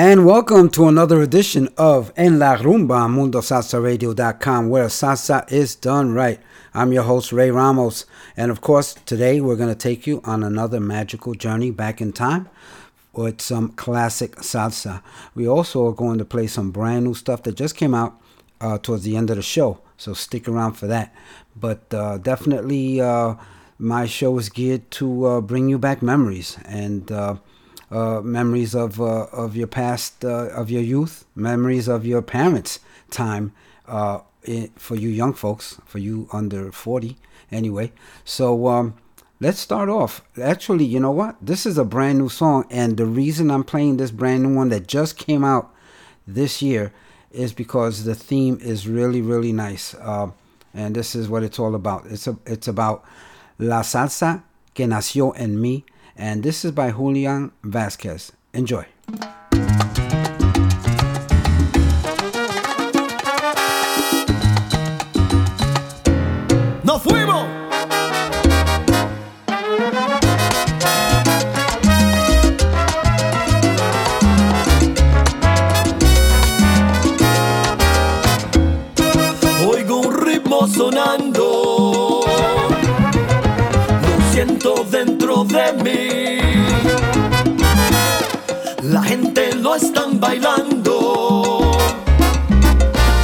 And welcome to another edition of En La Rumba on MundoSalsaRadio.com, where salsa is done right. I'm your host, Ray Ramos. And of course, today we're going to take you on another magical journey back in time with some classic salsa. We also are going to play some brand new stuff that just came out uh, towards the end of the show. So stick around for that. But uh, definitely, uh, my show is geared to uh, bring you back memories. And uh, memories of uh, of your past, uh, of your youth, memories of your parents' time. Uh, for you young folks, for you under forty, anyway. So um, let's start off. Actually, you know what? This is a brand new song, and the reason I'm playing this brand new one that just came out this year is because the theme is really, really nice. And this is what it's all about. It's a, it's about la salsa que nació en mí and this is by Julian Vasquez. Enjoy. La gente lo están bailando.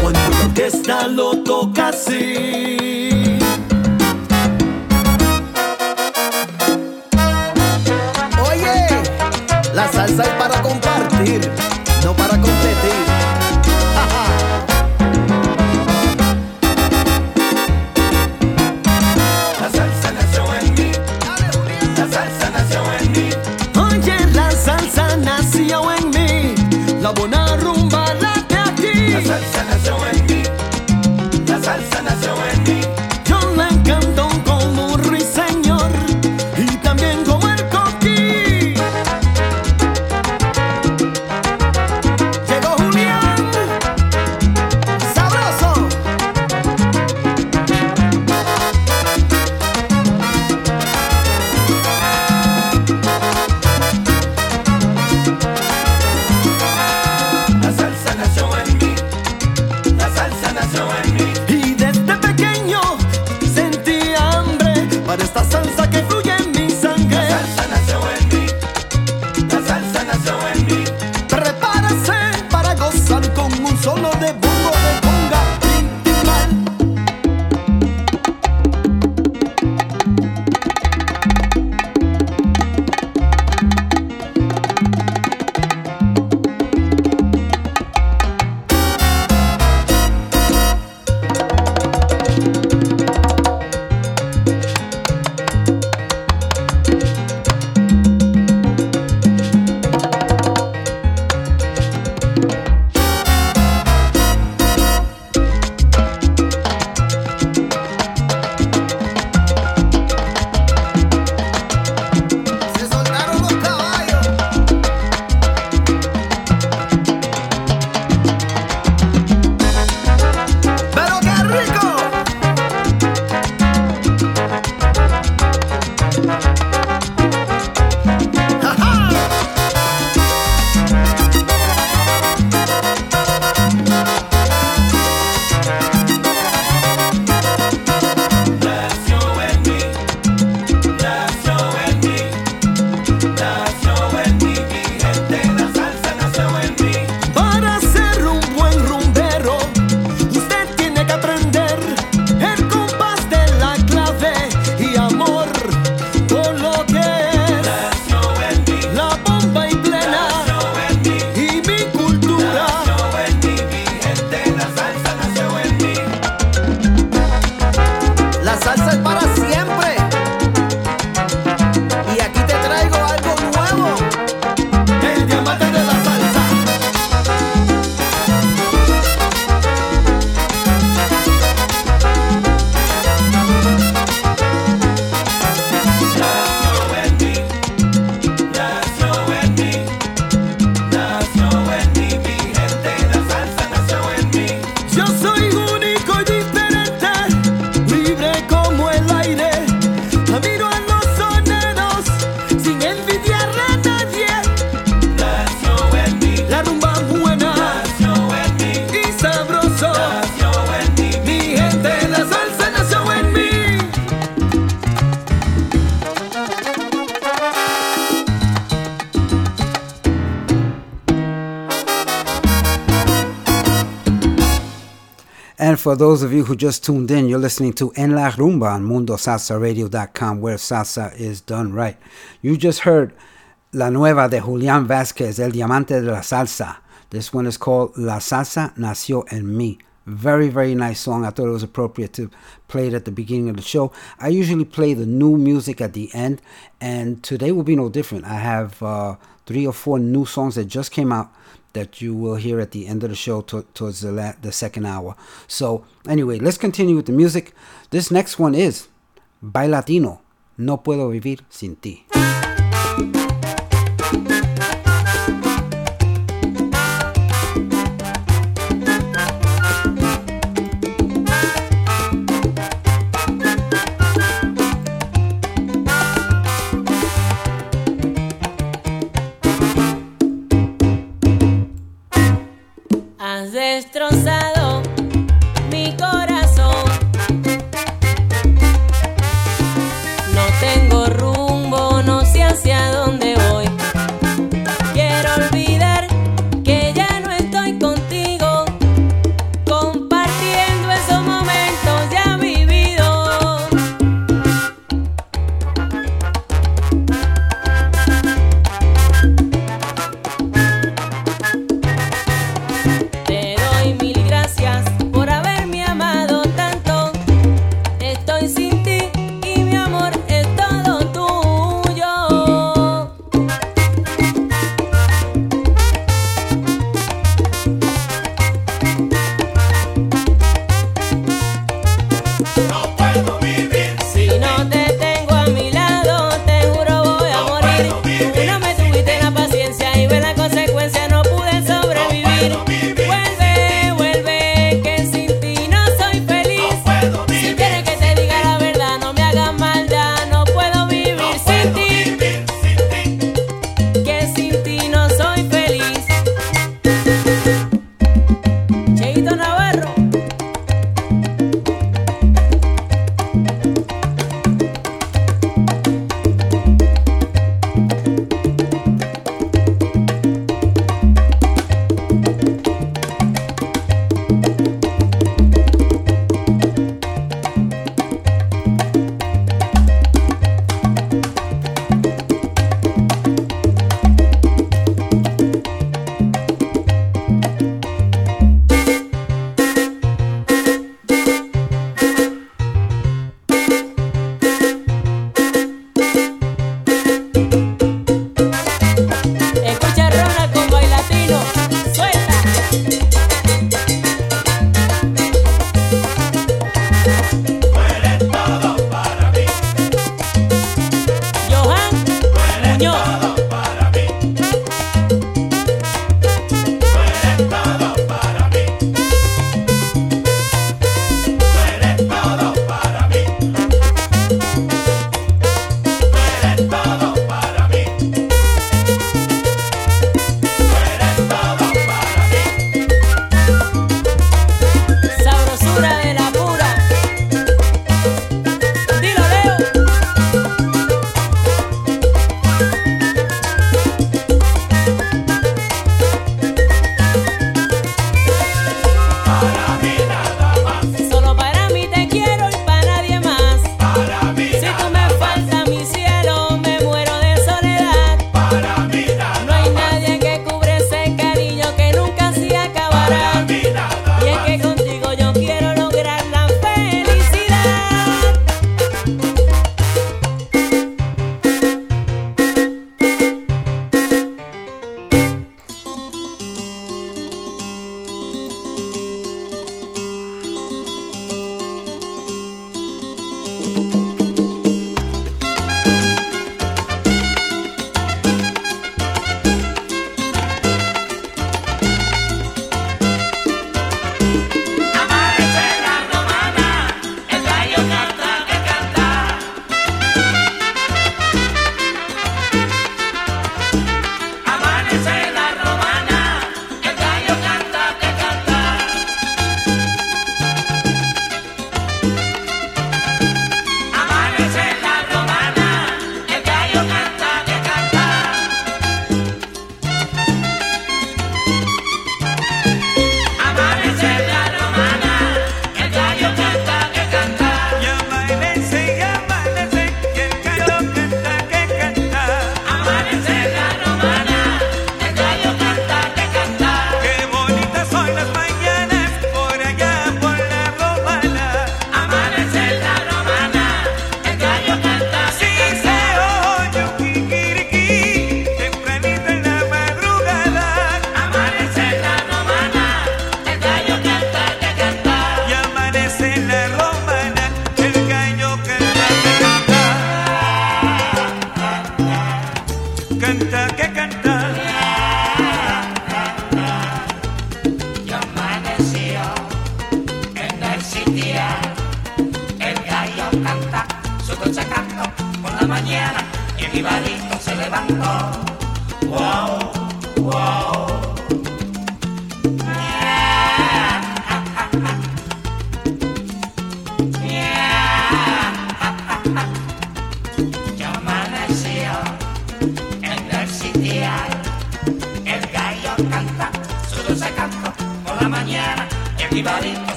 Cuando la orquesta lo toca así. Oye, la salsa es para compartir, for those of you who just tuned in, you're listening to En La Rumba on MundoSalsaRadio.com, where salsa is done right. You just heard La Nueva de Julian Vasquez, El Diamante de la Salsa. This one is called La Salsa Nació en Mí. Very, very nice song. I thought it was appropriate to play it at the beginning of the show. I usually play the new music at the end, and today will be no different. I have uh, three or four new songs that just came out that you will hear at the end of the show to, towards the, la- the second hour. So, anyway, let's continue with the music. This next one is Bailatino, No Puedo Vivir Sin Ti.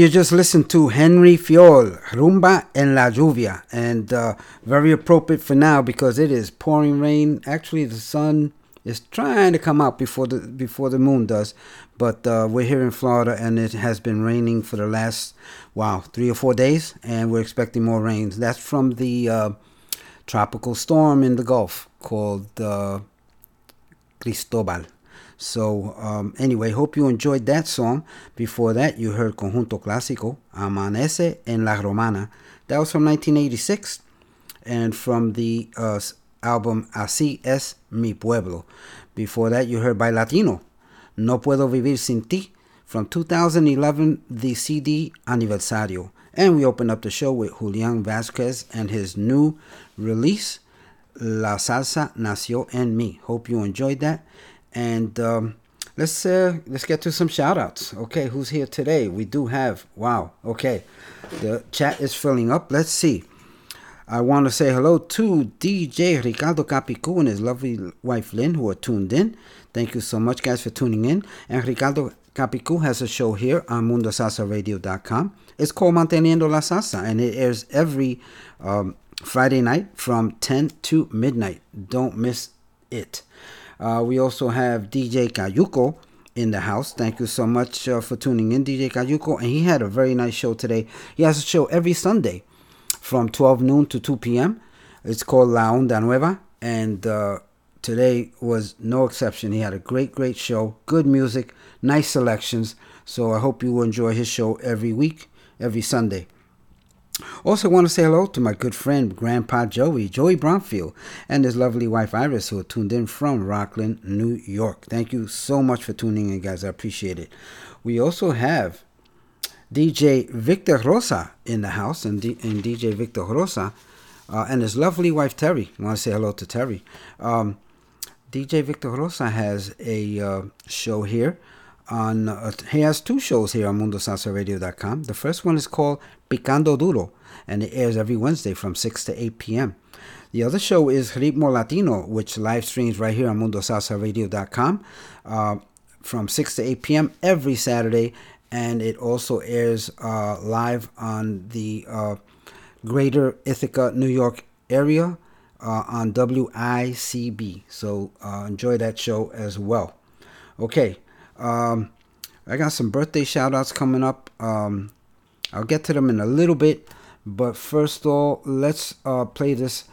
You just listened to Henry Fiol, Rumba en la Lluvia. And uh, very appropriate for now because it is pouring rain. Actually, the sun is trying to come out before the before the moon does. But uh, we're here in Florida and it has been raining for the last, wow, three or four days. And we're expecting more rains. That's from the uh, tropical storm in the Gulf called uh, Cristobal. So, um, anyway, hope you enjoyed that song. Before that, you heard Conjunto Clásico, Amanece en la Romana. That was from 1986 and from the uh, album Así es mi pueblo. Before that, you heard Bailatino, No Puedo Vivir Sin Ti, from 2011, the CD Aniversario. And we opened up the show with Julian Vasquez and his new release, La Salsa Nació en Mi. Hope you enjoyed that. And um, let's uh, let's get to some shout outs. Okay, who's here today? We do have, wow, okay. The chat is filling up. Let's see. I want to say hello to DJ Ricardo Capicu and his lovely wife Lynn, who are tuned in. Thank you so much, guys, for tuning in. And Ricardo Capicu has a show here on MundoSalsaRadio.com. It's called Manteniendo la Salsa, and it airs every um, Friday night from 10 to midnight. Don't miss it. Uh, we also have DJ Cayuco in the house. Thank you so much uh, for tuning in, DJ Cayuco. And he had a very nice show today. He has a show every Sunday from 12 noon to 2 p.m. It's called La Onda Nueva, and uh, today was no exception. He had a great, great show, good music, nice selections. So I hope you will enjoy his show every week, every Sunday. Also, want to say hello to my good friend, Grandpa Joey, Joey Bromfield, and his lovely wife Iris, who are tuned in from Rockland, New York. Thank you so much for tuning in, guys. I appreciate it. We also have DJ Victor Rosa in the house, and, D- and DJ Victor Rosa uh, and his lovely wife Terry. Want to say hello to Terry. Um, DJ Victor Rosa has a uh, show here on. Uh, he has two shows here on MundoSalsaRadio.com. The first one is called Picando Duro, and it airs every Wednesday from 6 to 8 p.m. The other show is Ritmo Latino, which live streams right here on MundoSalsaRadio.com uh, from 6 to 8 p.m. every Saturday, and it also airs uh, live on the uh, Greater Ithaca, New York area uh, on WICB. So uh, enjoy that show as well. Okay, um, I got some birthday shout outs coming up. Um, I'll get to them in a little bit, but first of all, let's uh, play this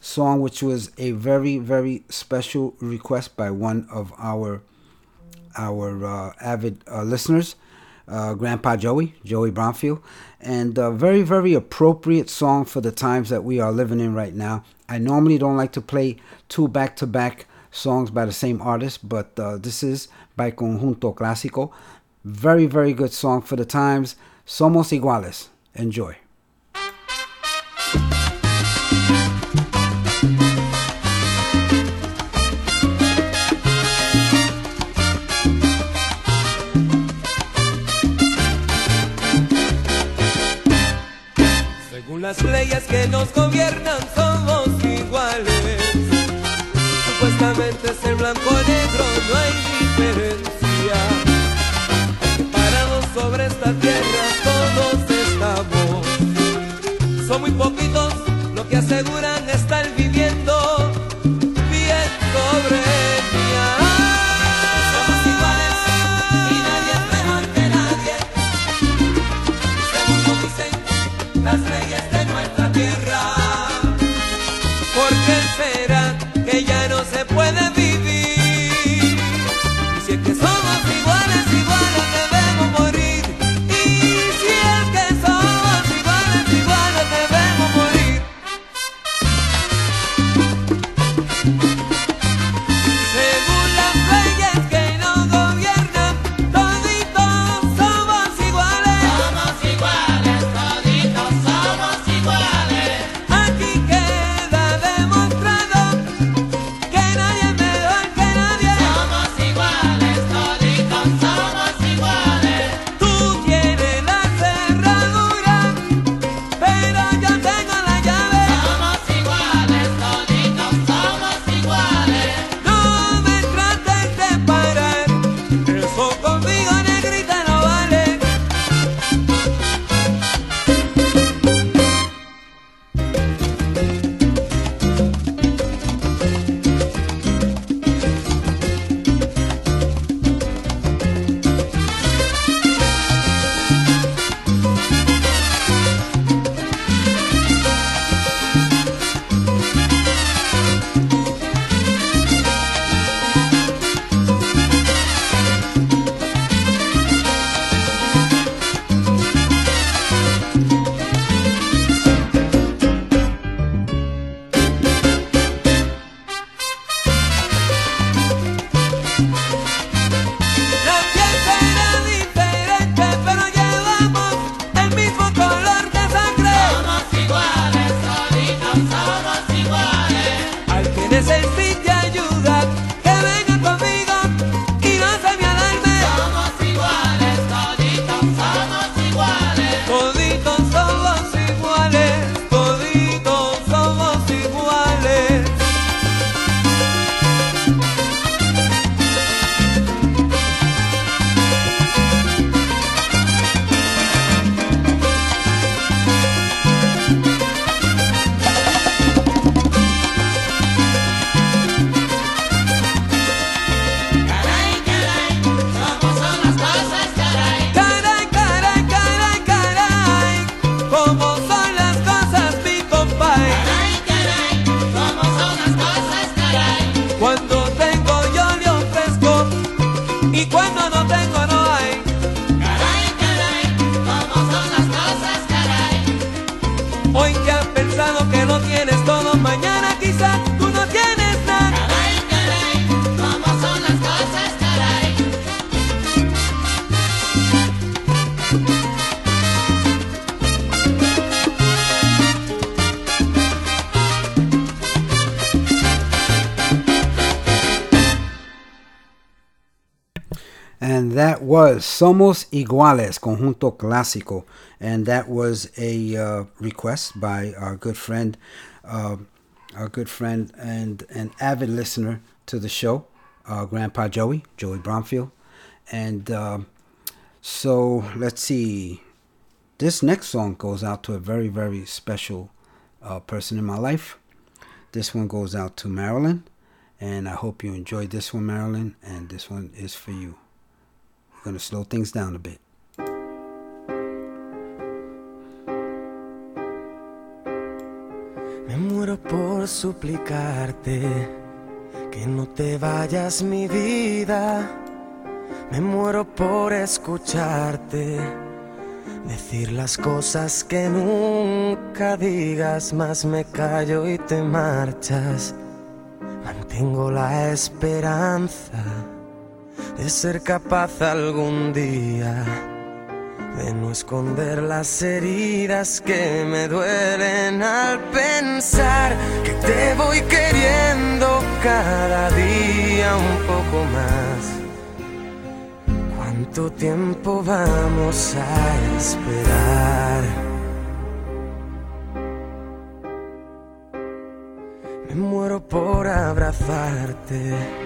song, which was a very, very special request by one of our our uh, avid uh, listeners, uh, Grandpa Joey, Joey Bromfield, and a very, very appropriate song for the times that we are living in right now. I normally don't like to play two back to back songs by the same artist, but uh, this is by Conjunto Clásico. Very, very good song for the times. Somos iguales. Enjoy. Según las leyes que nos gobiernan somos iguales. Supuestamente ser blanco o negro no hay Parados sobre esta tierra todos estamos. Son muy poquitos los que aseguran was Somos Iguales, Conjunto Clásico. And that was a uh, request by our good friend, uh, our good friend and an avid listener to the show, uh, Grandpa Joey, Joey Bromfield. And uh, so let's see. This next song goes out to a very, very special uh, person in my life. This one goes out to Marilyn. And I hope you enjoyed this one, Marilyn. And this one is for you. Slow things down a bit. Me muero por suplicarte que no te vayas mi vida. Me muero por escucharte decir las cosas que nunca digas, más me callo y te marchas. Mantengo la esperanza de ser capaz algún día de no esconder las heridas que me duelen al pensar que te voy queriendo cada día un poco más. ¿Cuánto tiempo vamos a esperar? Me muero por abrazarte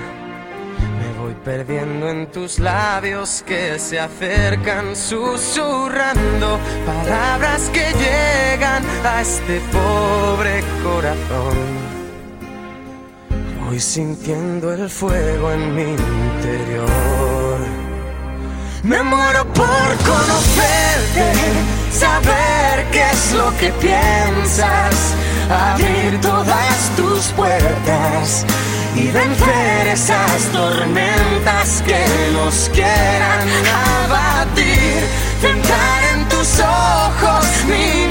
perdiendo en tus labios que se acercan susurrando palabras que llegan a este pobre corazón. Voy sintiendo el fuego en mi interior. Me muero por conocerte, saber qué es lo que piensas, abrir todas tus puertas y vencer esas tormentas que nos quieran abatir. Centrar en tus ojos mi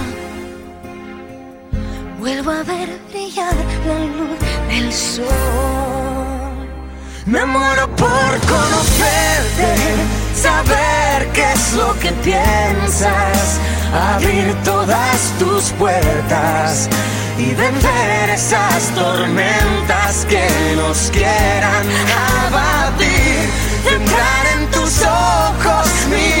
Vuelvo a ver brillar la luz del sol. Me muero por conocerte, saber qué es lo que piensas, abrir todas tus puertas y vencer esas tormentas que nos quieran abatir. Entrar en tus ojos mi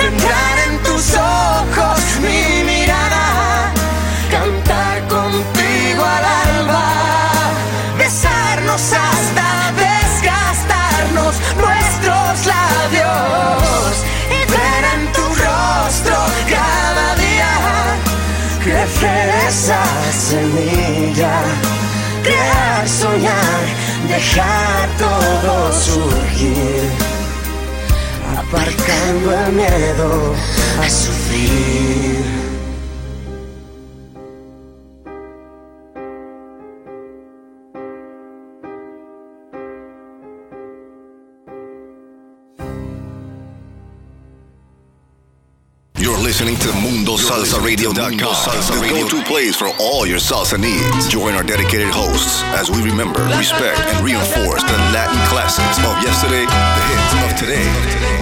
Entrar en tus ojos mi mirada, cantar contigo al alba, besarnos hasta desgastarnos nuestros labios y ver en tu rostro cada día crecer esa semilla, crear, soñar, dejar todo surgir, aparcando el miedo a sufrir. You're listening to MundoSalsaRadio.com, the go-to place for all your salsa needs. Join our dedicated hosts as we remember, respect, and reinforce the Latin classics of yesterday, the hits of today,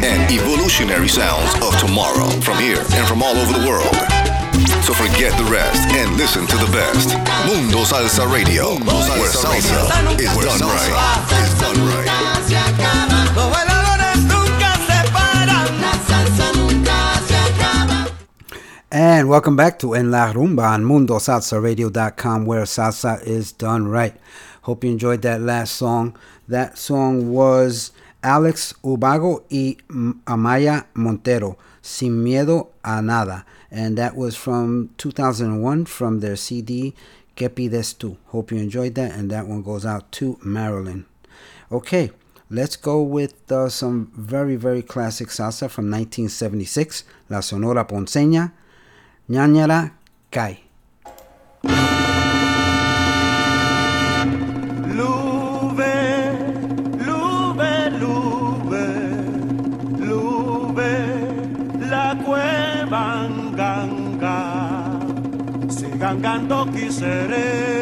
and evolutionary sounds of tomorrow from here and from all over the world. So forget the rest and listen to the best. Mundo Salsa Radio, where salsa is done right. Is done right. And welcome back to En La Rumba on MundoSalsaRadio.com, where salsa is done right. Hope you enjoyed that last song. That song was Alex Ubago y Amaia Montero, Sin Miedo a Nada. And that was from 2001 from their CD, Que Pides Tú. Hope you enjoyed that, and that one goes out to Marilyn. Okay, let's go with uh, some very, very classic salsa from 1976, La Sonora Ponceña. ñañara cae. Gangando quisiera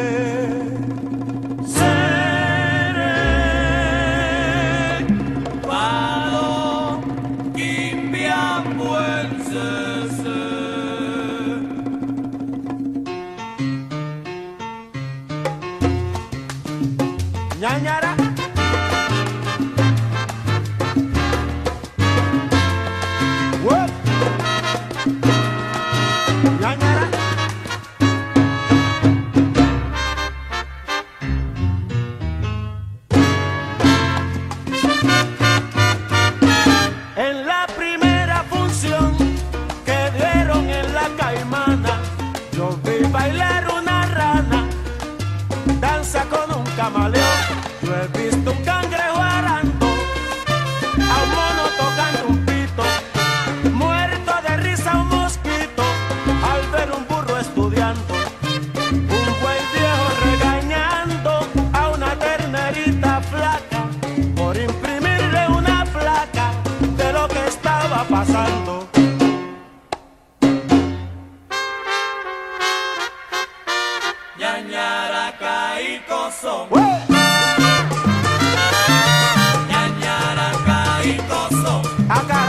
How?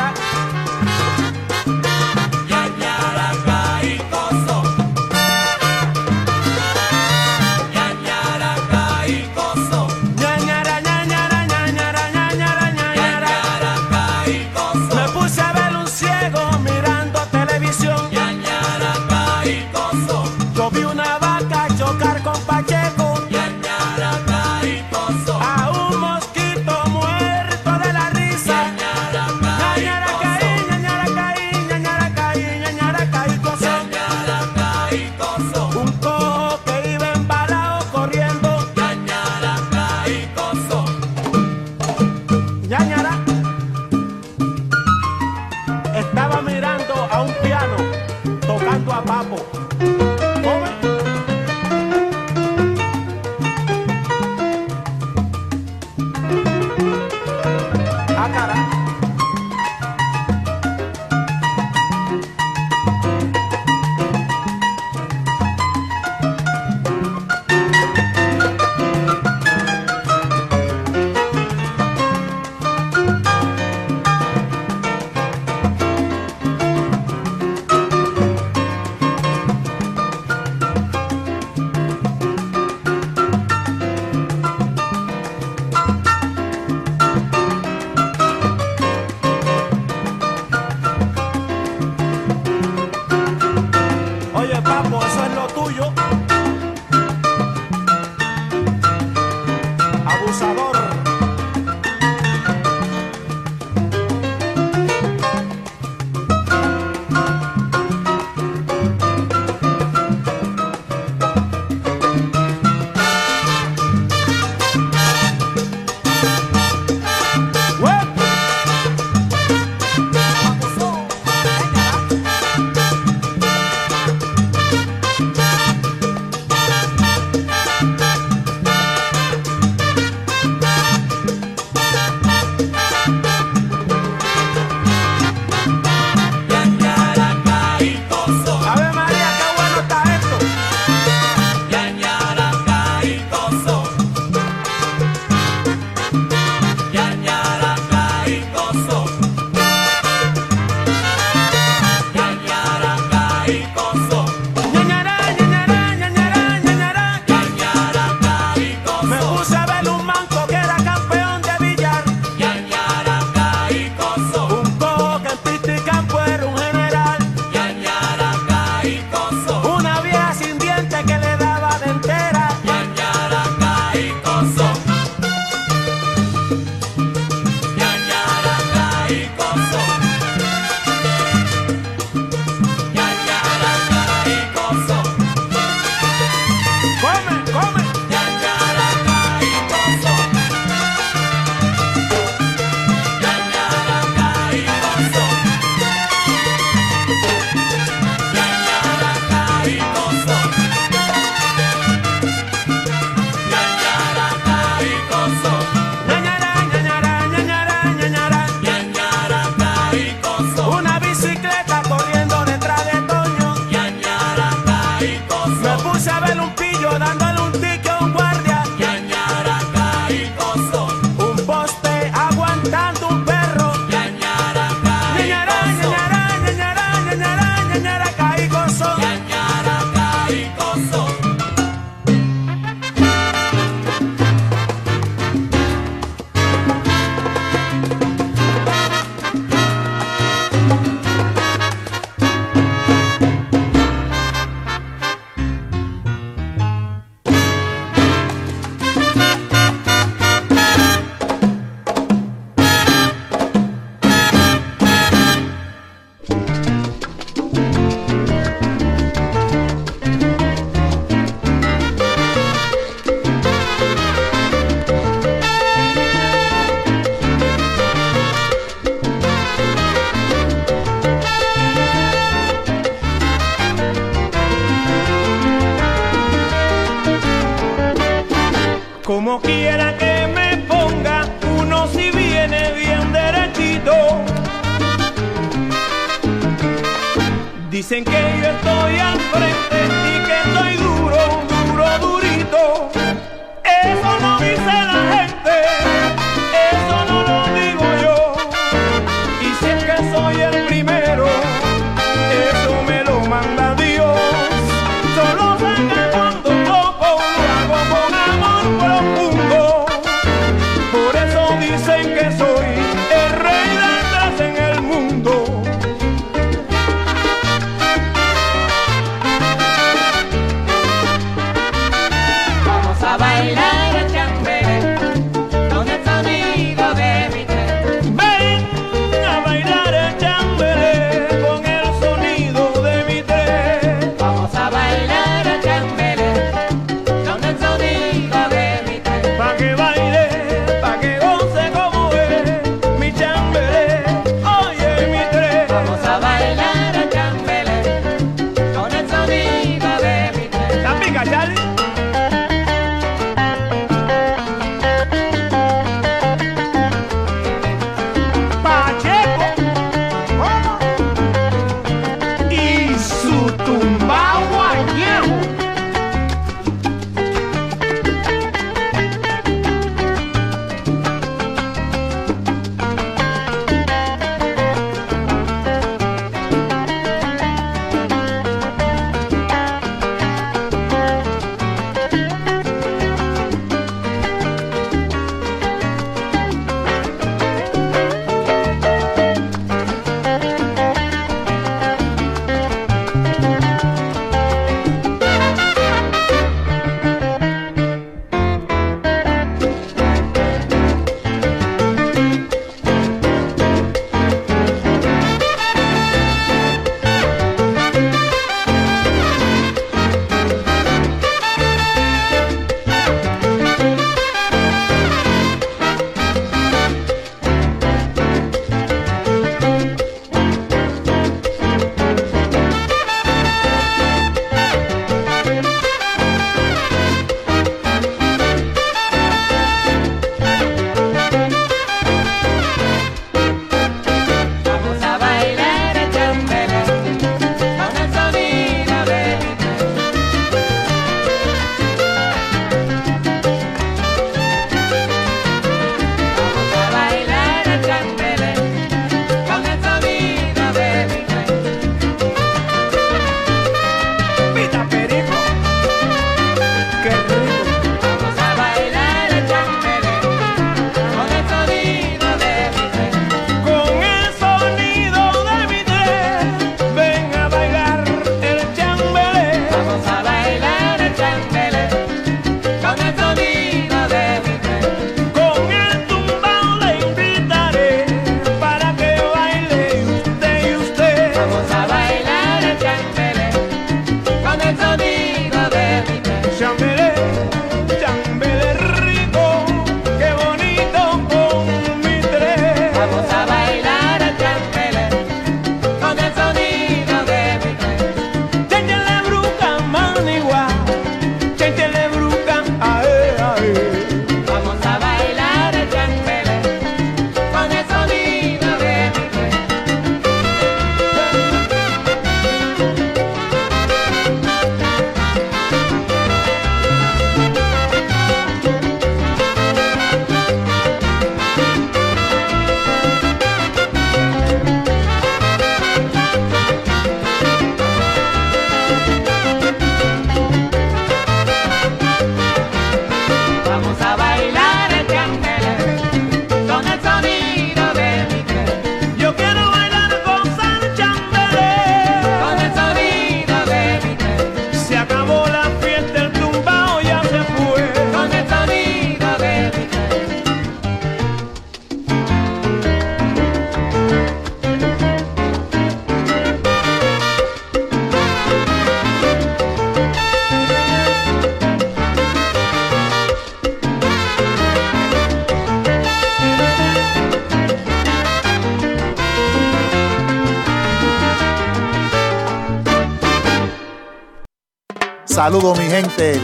cantando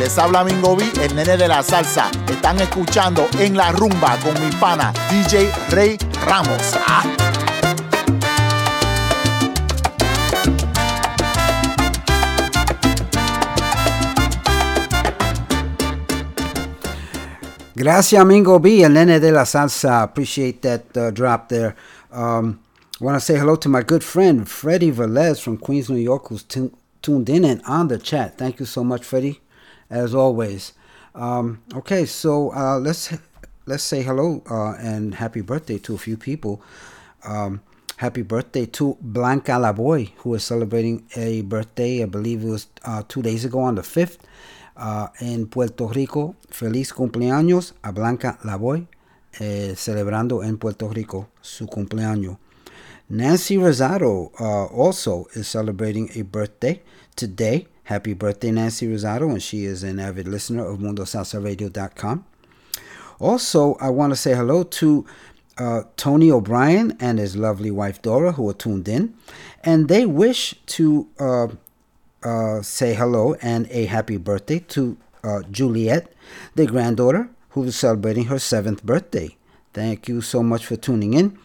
les habla Mingo B, el nene de la salsa. Están escuchando en la rumba con mi pana DJ Rey Ramos. Ah. Gracias, Mingo B, el nene de la salsa. Appreciate that uh, drop there. Um, want to say hello to my good friend Freddie Velez from Queens, New York, who's tu- tuned in and on the chat. Thank you so much, Freddie, as always. Um, okay, so uh, let's let's say hello uh, and happy birthday to a few people. Um, happy birthday to Blanca Lavoy, who is celebrating a birthday. I believe it was uh, two days ago on the fifth uh, in Puerto Rico. Feliz cumpleaños a Blanca Lavoy, eh, celebrando en Puerto Rico su cumpleaños. Nancy Rosado uh, also is celebrating a birthday today. Happy birthday, Nancy Rosado, and she is an avid listener of MundoSalsaRadio.com. Also, I want to say hello to uh, Tony O'Brien and his lovely wife Dora, who are tuned in, and they wish to uh, uh, say hello and a happy birthday to uh, Juliet, the granddaughter, who is celebrating her seventh birthday. Thank you so much for tuning in.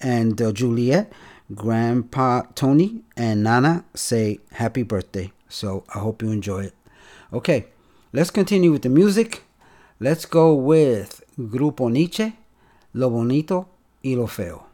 And uh, Juliet, Grandpa Tony, and Nana say happy birthday. So I hope you enjoy it. Okay, let's continue with the music. Let's go with Grupo Niche, Lo Bonito y Lo Feo.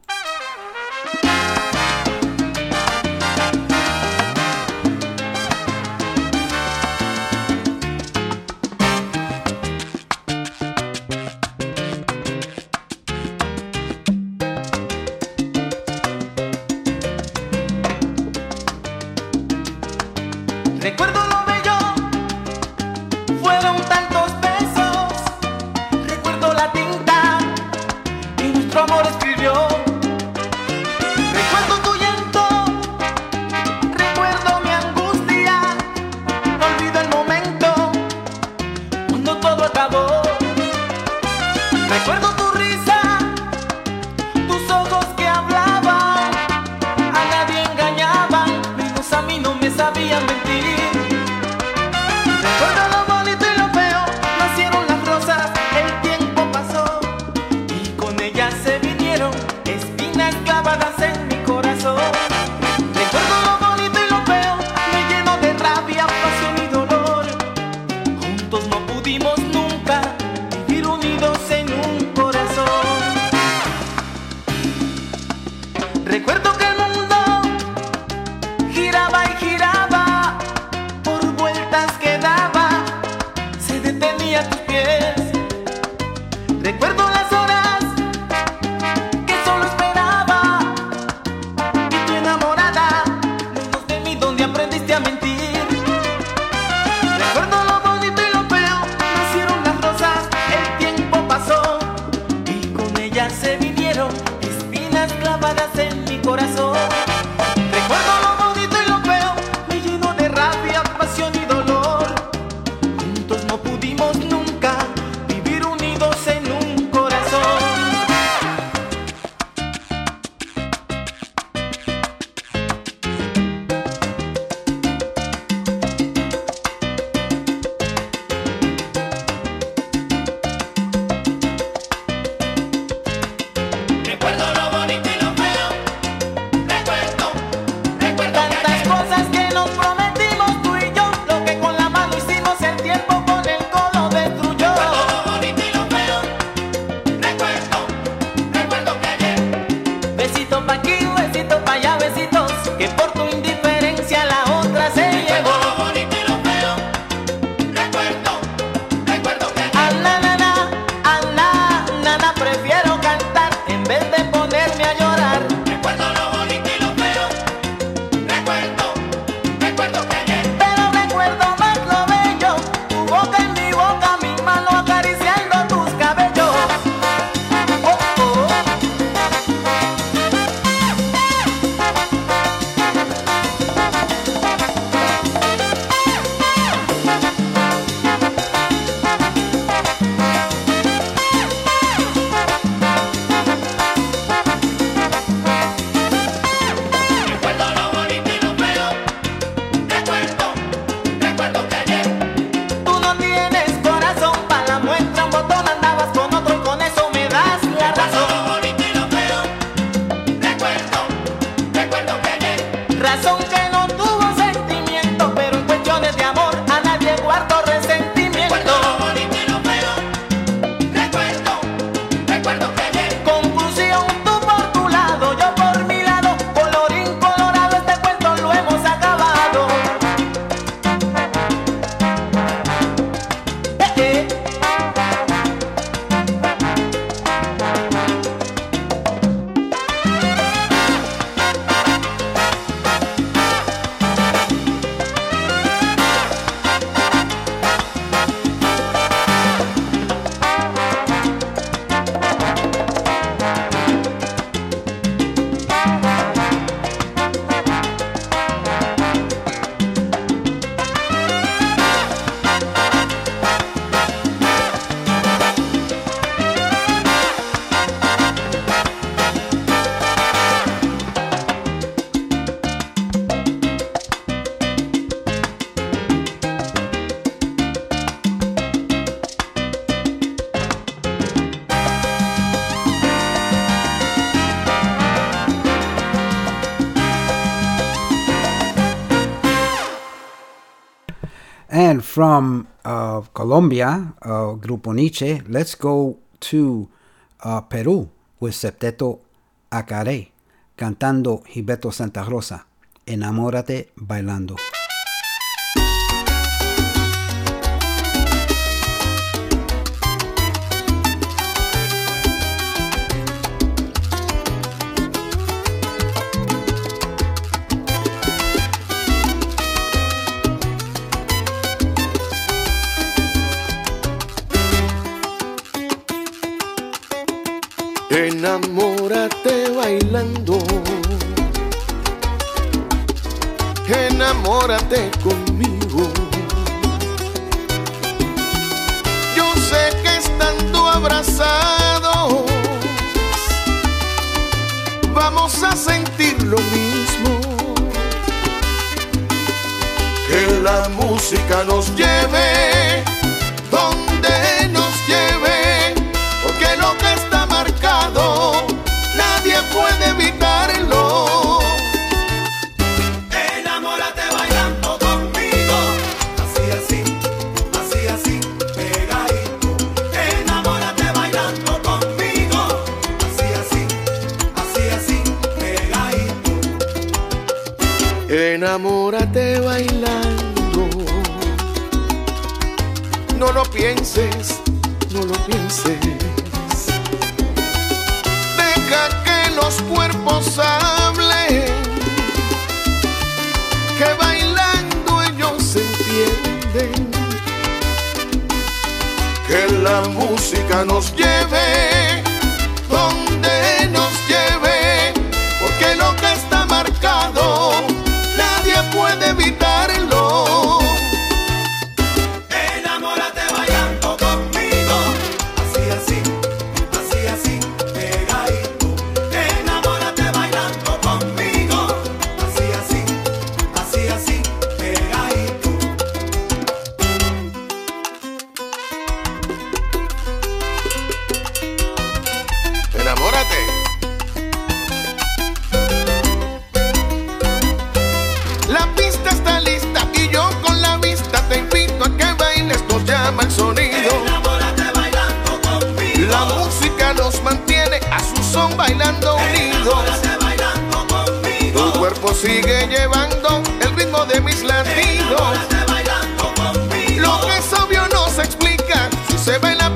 From uh, Colombia, uh, Grupo Niche, let's go to uh, Peru with Septeto Acarey, cantando Gilberto Santa Rosa, Enamórate Bailando. Enamórate conmigo. Yo sé que estando abrazados vamos a sentir lo mismo. Que la música nos lleve nos mantiene a su son bailando unidos. Tu cuerpo sigue llevando el ritmo de mis latidos. Lo que es obvio no se explica si se baila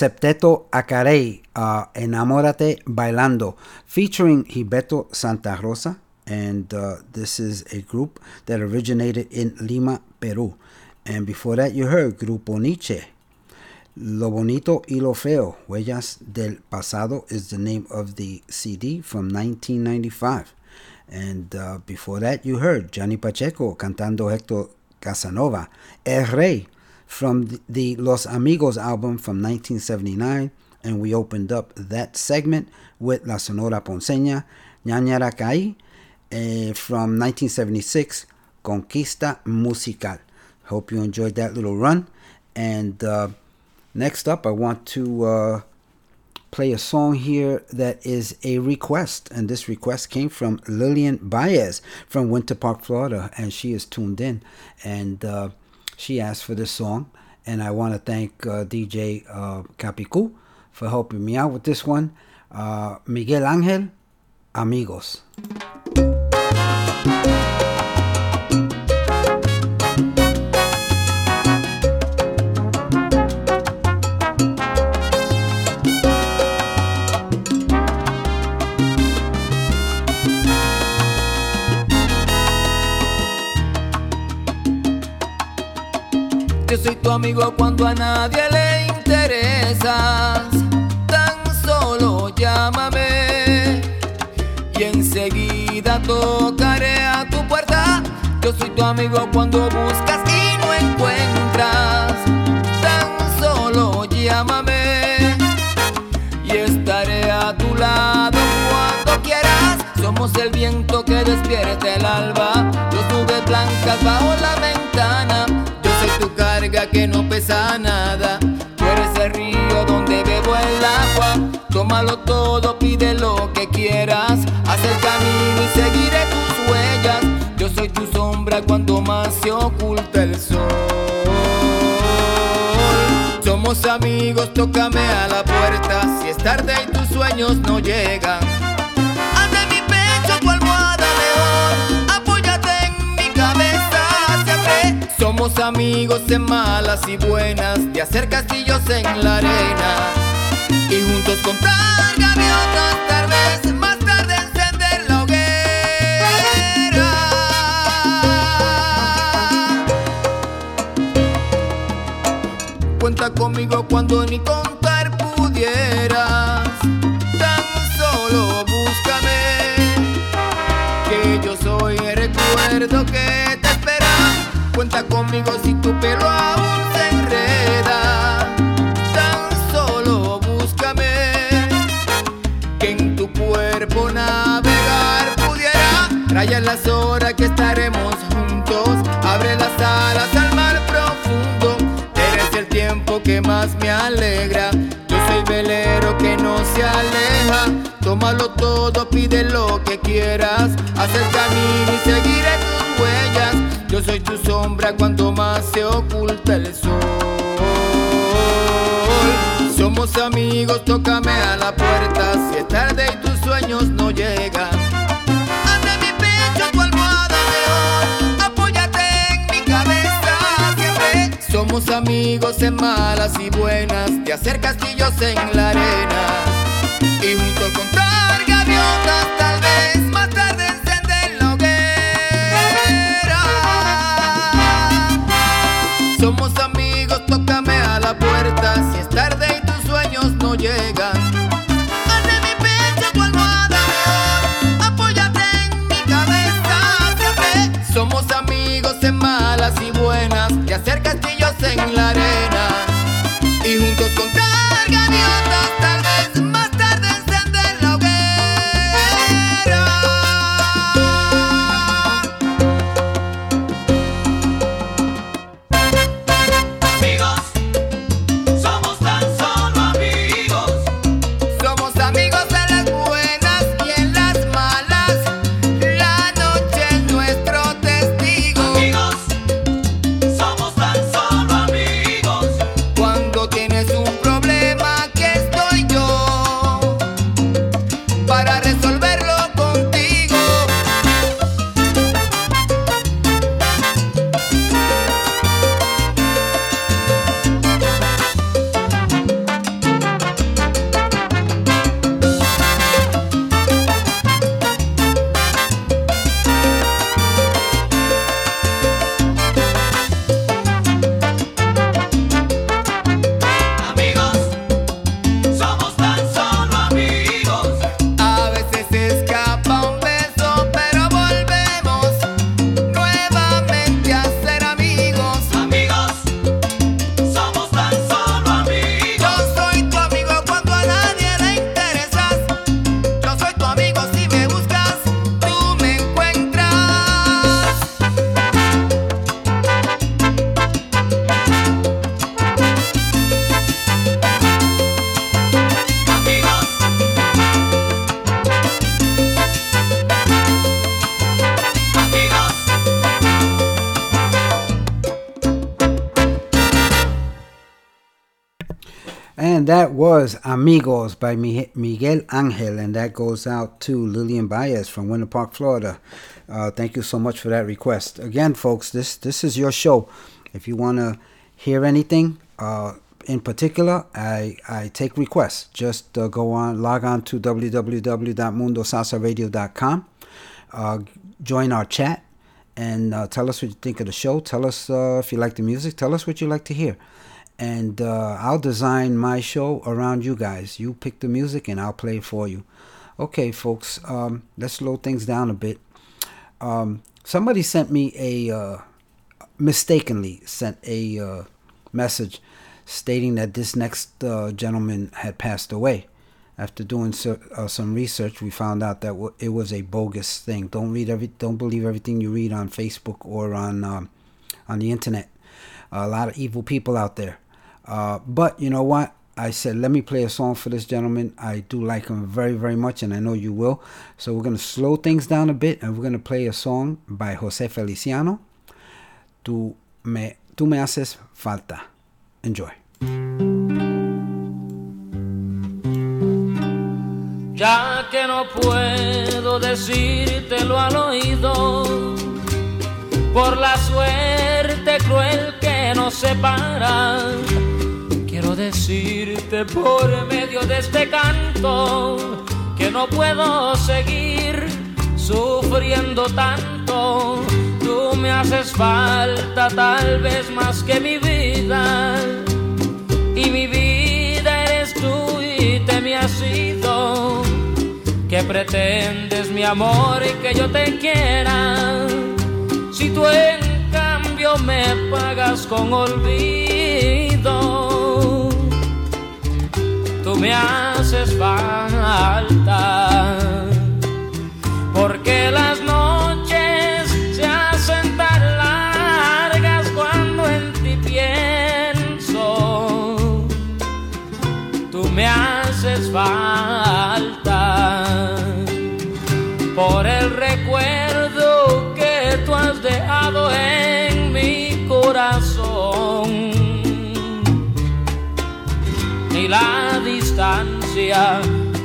Septeto Acarey, uh, Enamórate Bailando, featuring Gilberto Santa Rosa. And uh, this is a group that originated in Lima, Peru. And before that, you heard Grupo Niche. Lo Bonito y Lo Feo, Huellas del Pasado is the name of the CD from 1995. And uh, before that, you heard Johnny Pacheco cantando Hector Casanova, El Rey, from the- Los Amigos album from 1979. And we opened up that segment with La Sonora Ponceña, Ñañara Caí, eh, from 1976, Conquista Musical. Hope you enjoyed that little run. And uh, next up, I want to uh, play a song here that is a request. And this request came from Lillian Baez from Winter Park, Florida. And she is tuned in. And uh, she asked for this song. And I want to thank uh, DJ uh, Capicu for helping me out with this one. Uh, Miguel Angel, Amigos. Yo soy tu amigo cuando a nadie le interesas. Tan solo llámame y enseguida tocaré a tu puerta. Yo soy tu amigo cuando buscas y no encuentras. Tan solo llámame y estaré a tu lado cuando quieras. Somos el viento que despierta el alba, los nubes blancas bajo la ventana. Que no pesa nada. Tú eres río donde bebo el agua. Tómalo todo, pide lo que quieras. Haz el camino y seguiré tus huellas. Yo soy tu sombra cuando más se oculta el sol. Somos amigos, tócame a la puerta. Si es tarde y tus sueños no llegan. Amigos en malas y buenas. De hacer castillos en la arena. Y juntos contar gaviotas, tal vez más tarde encender la hoguera. Cuenta conmigo cuando ni contar conmigo si tu pelo aún se enreda. Tan solo búscame, que en tu cuerpo navegar pudiera. Raya las horas que estaremos juntos. Abre las alas al mar profundo. Eres el tiempo que más me alegra. Yo soy velero que no se aleja. Tómalo todo, pide lo que quieras. Haz el camino y seguiré tus huellas. Soy tu sombra cuanto más se oculta el sol. Somos amigos, tócame a la puerta. Si es tarde y tus sueños no llegan. De mi pecho tu almohada mejor. Apóyate en mi cabeza siempre. Somos amigos en malas y buenas. De hacer castillos en la arena. Y contar gaviotas, tal vez más tarde puertas y estar that was Amigos by Miguel Angel, and that goes out to Lillian Baez from Winter Park, Florida. Uh, thank you so much for that request. Again, folks, this this is your show. If you want to hear anything uh, in particular, I I take requests. Just uh, go on, log on to www.mundosalsaradio.com. Uh, join our chat and uh, tell us what you think of the show. Tell us uh, if you like the music. Tell us what you like to hear and uh, I'll design my show around you guys. You pick the music, and I'll play it for you. Okay, folks, um, let's slow things down a bit. Um, somebody sent me a uh, mistakenly sent a uh, message stating that this next uh, gentleman had passed away. After doing so, uh, some research, we found out that it was a bogus thing. Don't read every, don't believe everything you read on Facebook or on um, on the internet. a lot of evil people out there. Uh, but you know what? I said, let me play a song for this gentleman. I do like him very, very much, and I know you will. So we're going to slow things down a bit, and we're going to play a song by Jose Feliciano. Tú me, tú me haces falta. Enjoy. Ya que no puedo decírtelo al oído, por la suerte cruel que nos separa decirte por medio de este canto que no puedo seguir sufriendo tanto. Tú me haces falta tal vez más que mi vida. Y mi vida eres tú y te me has ido. Que pretendes mi amor y que yo te quiera. Si tú en cambio me pagas con olvido me haces falta. Porque las noches se hacen tan largas cuando en ti pienso. Tú me haces falta.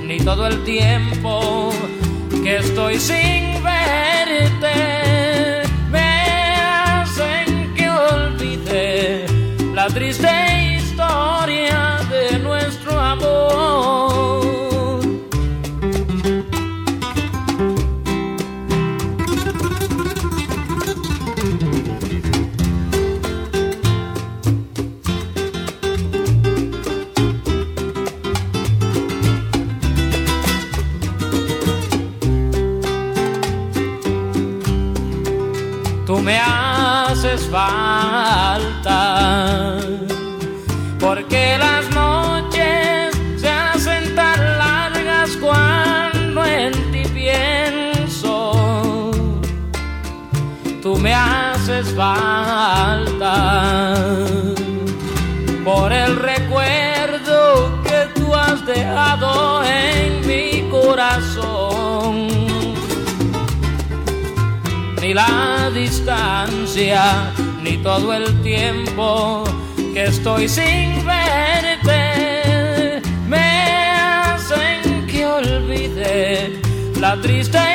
Ni todo el tiempo que estoy sin verte, me hacen que olvide la triste falta. Porque las noches se hacen tan largas cuando en ti pienso. Tú me haces falta. Por el recuerdo que tú has dejado en mi corazón ni la distancia, ni todo el tiempo que estoy sin verte, me hacen que olvide la triste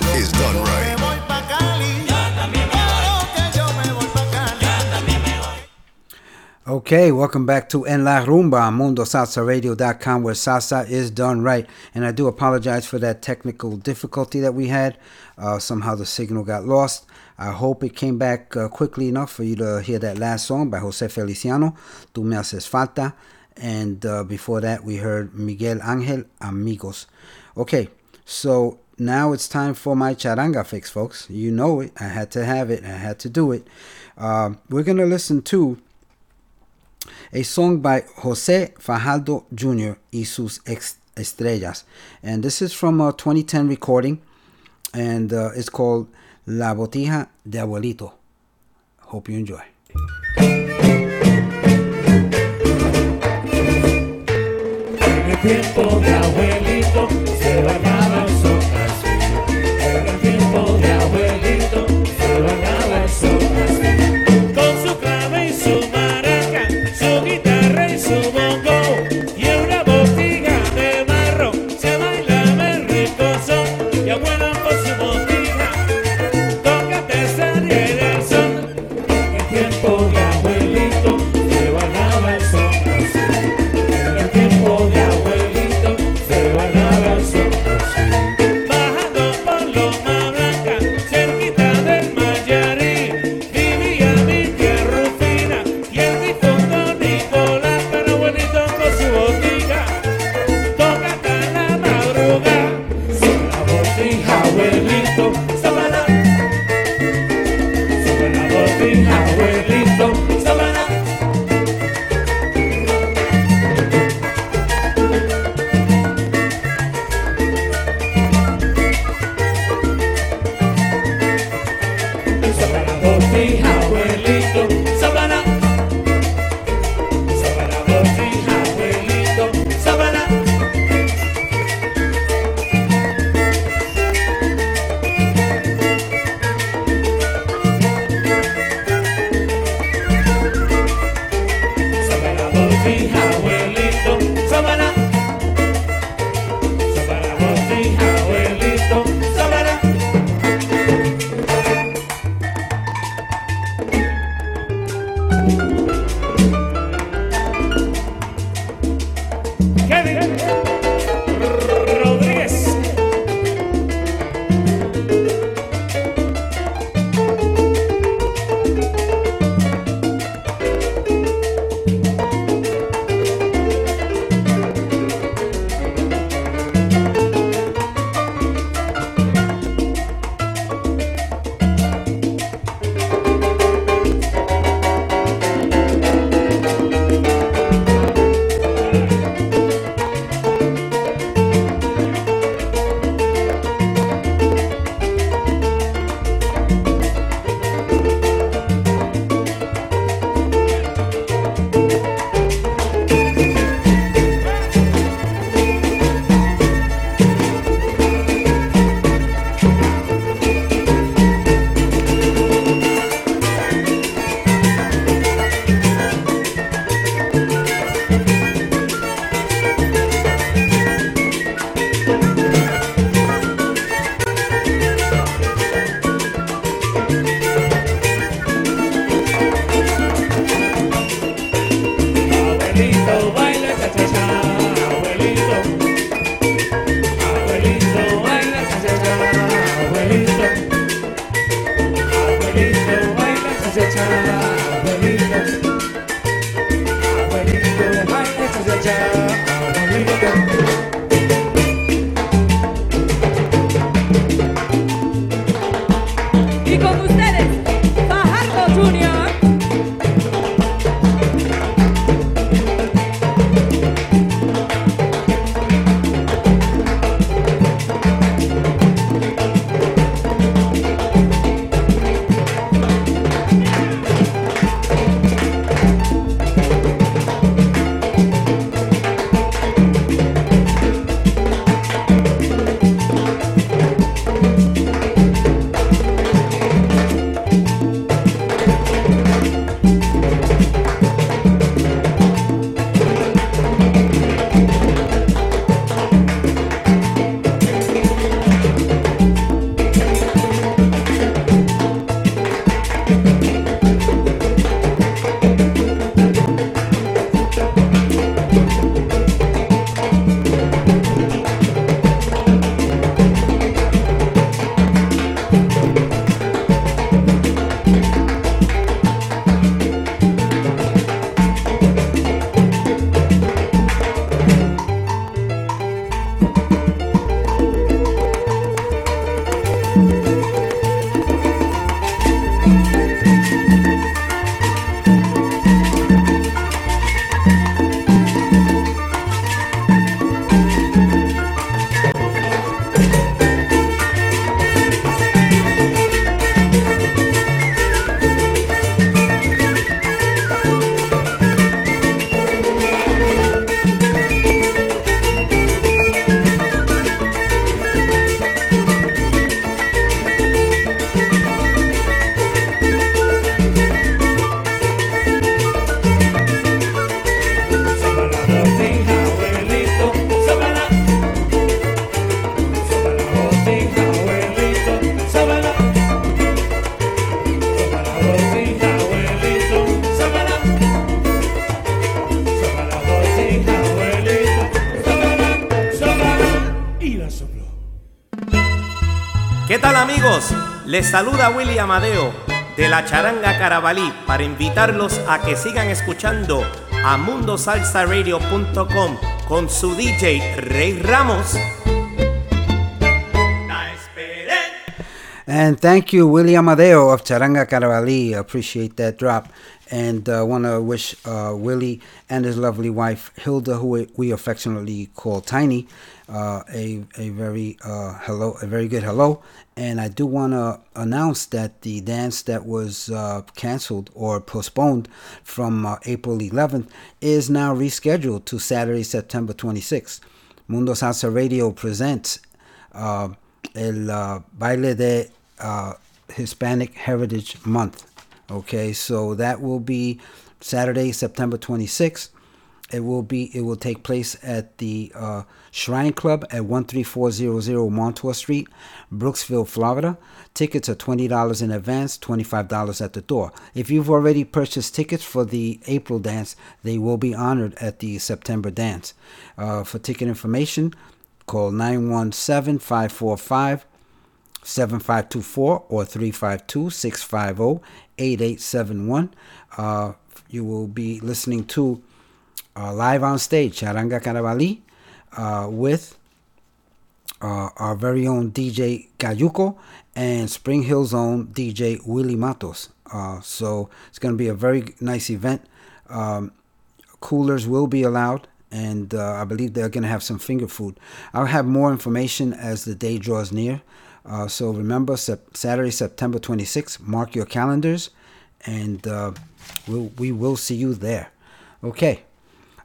Okay, welcome back to En La Rumba on MundoSalsaRadio.com where salsa is done right. And I do apologize for that technical difficulty that we had. Uh, somehow the signal got lost. I hope it came back uh, quickly enough for you to hear that last song by Jose Feliciano, Tu Me Haces Falta. And uh, before that, we heard Miguel Ángel Amigos. Okay, so now it's time for my charanga fix, folks. You know it. I had to have it. I had to do it. Uh, we're going to listen to a song by Jose Fajardo Jr. y sus estrellas. And this is from a 2010 recording, and uh, it's called La Botija de Abuelito. Hope you enjoy. El tiempo de abuelito se va a tal amigos? Les saluda Willy Amadeo de la Charanga Carabalí para invitarlos a que sigan escuchando a mundosalsaradio.com con su DJ Rey Ramos. And thank you, Willie Amadeo of Charanga Caravali. Appreciate that drop. And uh, want to wish uh, Willie and his lovely wife, Hilda, who we affectionately call Tiny, uh, a, a very uh, hello, a very good hello. And I do want to announce that the dance that was uh, canceled or postponed from uh, April 11th is now rescheduled to Saturday, September 26th. Mundo Salsa Radio presents uh, el baile de Hispanic Heritage Month. Okay, so that will be Saturday, September 26th. It will be. It will take place at the uh, Shrine Club at 13400 Montour Street, Brooksville, Florida. Tickets are twenty dollars in advance, twenty-five dollars at the door. If you've already purchased tickets for the April dance, they will be honored at the September dance. Uh, for ticket information, call 917-545 7524 or 352-650-8871. Uh, you will be listening to uh, live on stage Charanga Carabalí uh, with uh, our very own DJ Cayuco and Spring Hill's own DJ Willie Matos. Uh, so it's going to be a very nice event. Um, coolers will be allowed, and uh, I believe they're going to have some finger food. I'll have more information as the day draws near. Uh, so remember, sep- Saturday, September 26th, mark your calendars, and we'll, we will see you there. Okay.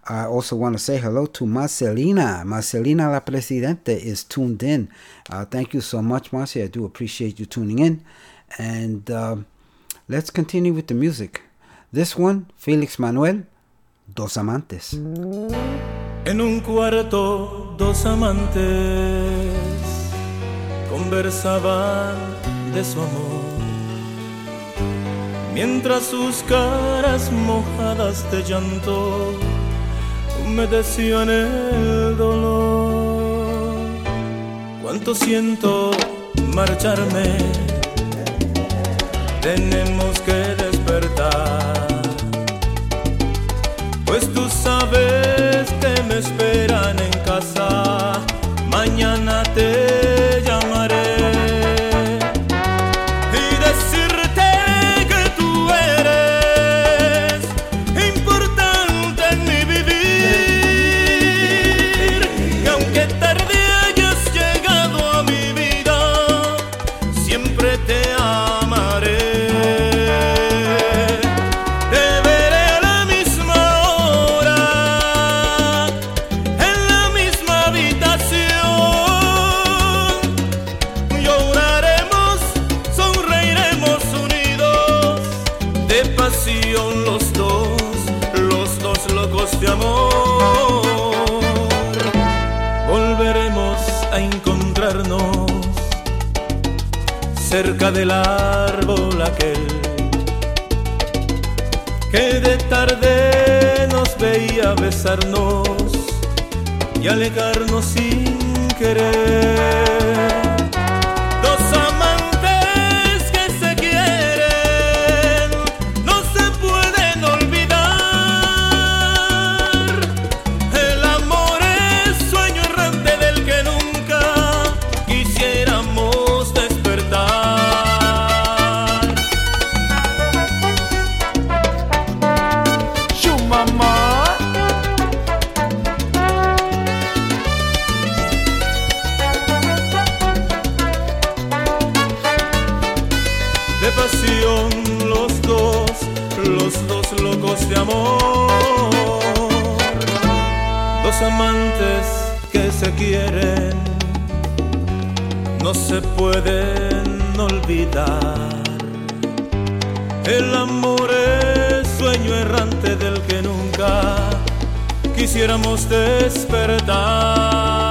I also want to say hello to Marcelina. Marcelina La Presidente is tuned in. Uh, thank you so much, Marcia. I do appreciate you tuning in. And uh, let's continue with the music. This one, Felix Manuel, Dos Amantes. En un cuarto dos amantes conversaban de su amor, mientras sus caras mojadas de llanto humedecían el dolor. Cuánto siento marcharme, tenemos que cerca del árbol aquel que de tarde nos veía besarnos y alejarnos sin querer. Dos amantes amor, dos amantes que se quieren, no se pueden olvidar. El amor es sueño errante del que nunca quisiéramos despertar.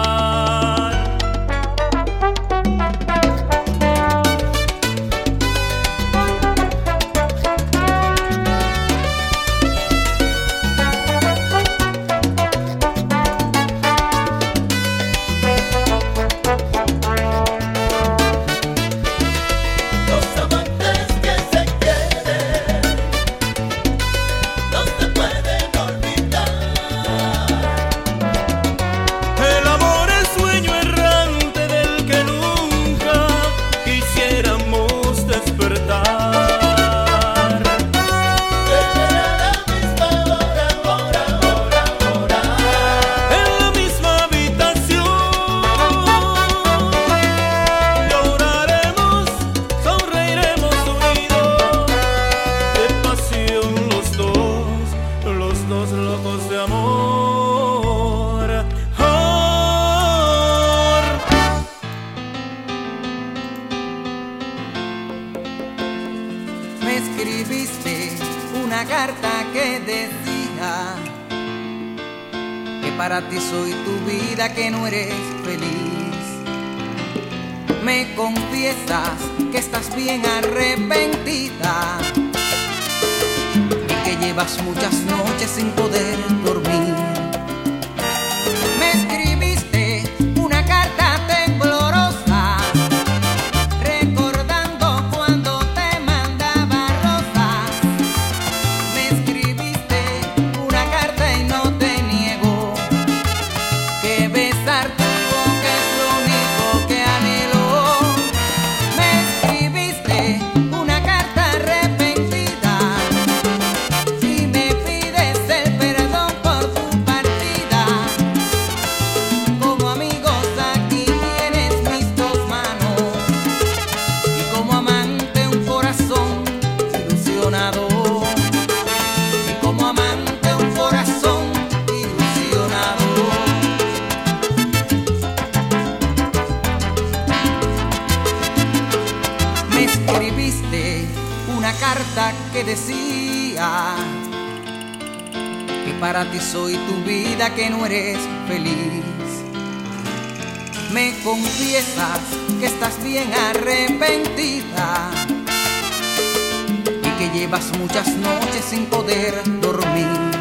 Arrepentida y que llevas muchas noches sin poder dormir.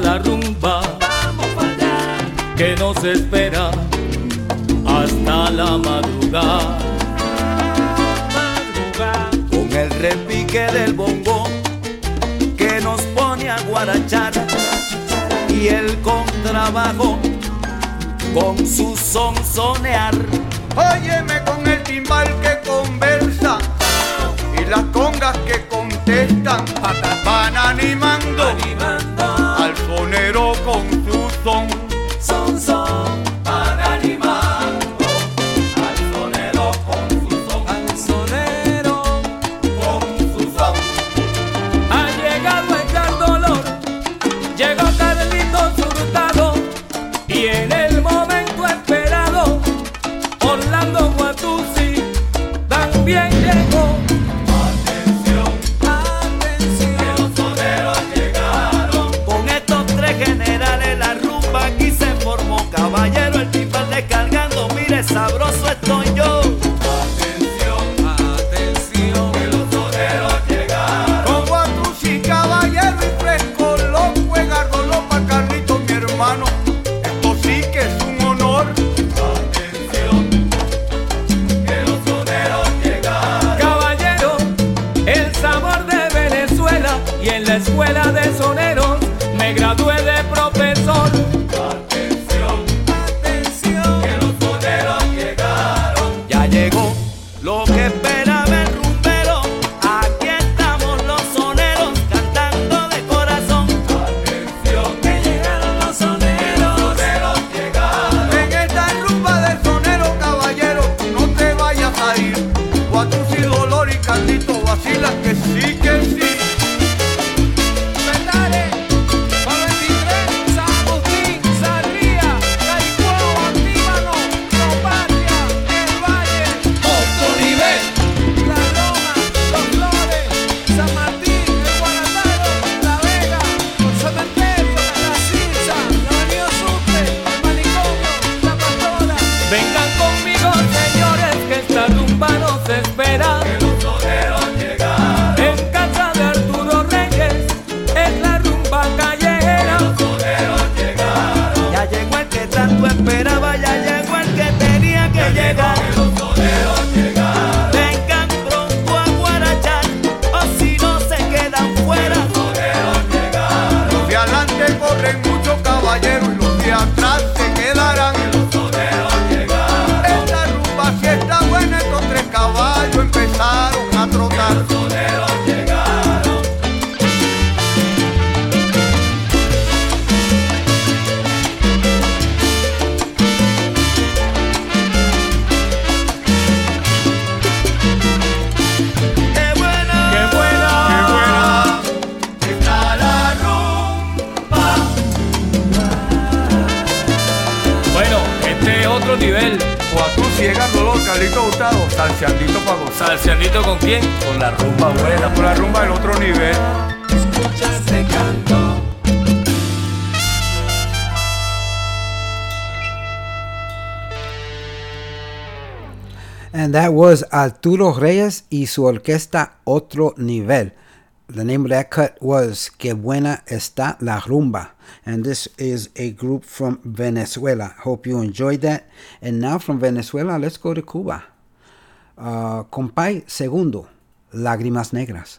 la rumba. Vamos para allá. Que nos espera hasta la madrugada. madrugada. Con el repique del bombo que nos pone a guarachar. Y el contrabajo con su sonsonear. Óyeme con el timbal que conversa y la con Arturo Reyes y su orquesta Otro Nivel. The name of that cut was Que Buena Está La Rumba. And this is a group from Venezuela. Hope you enjoyed that. And now from Venezuela, let's go to Cuba. Uh, compay segundo, Lágrimas Negras.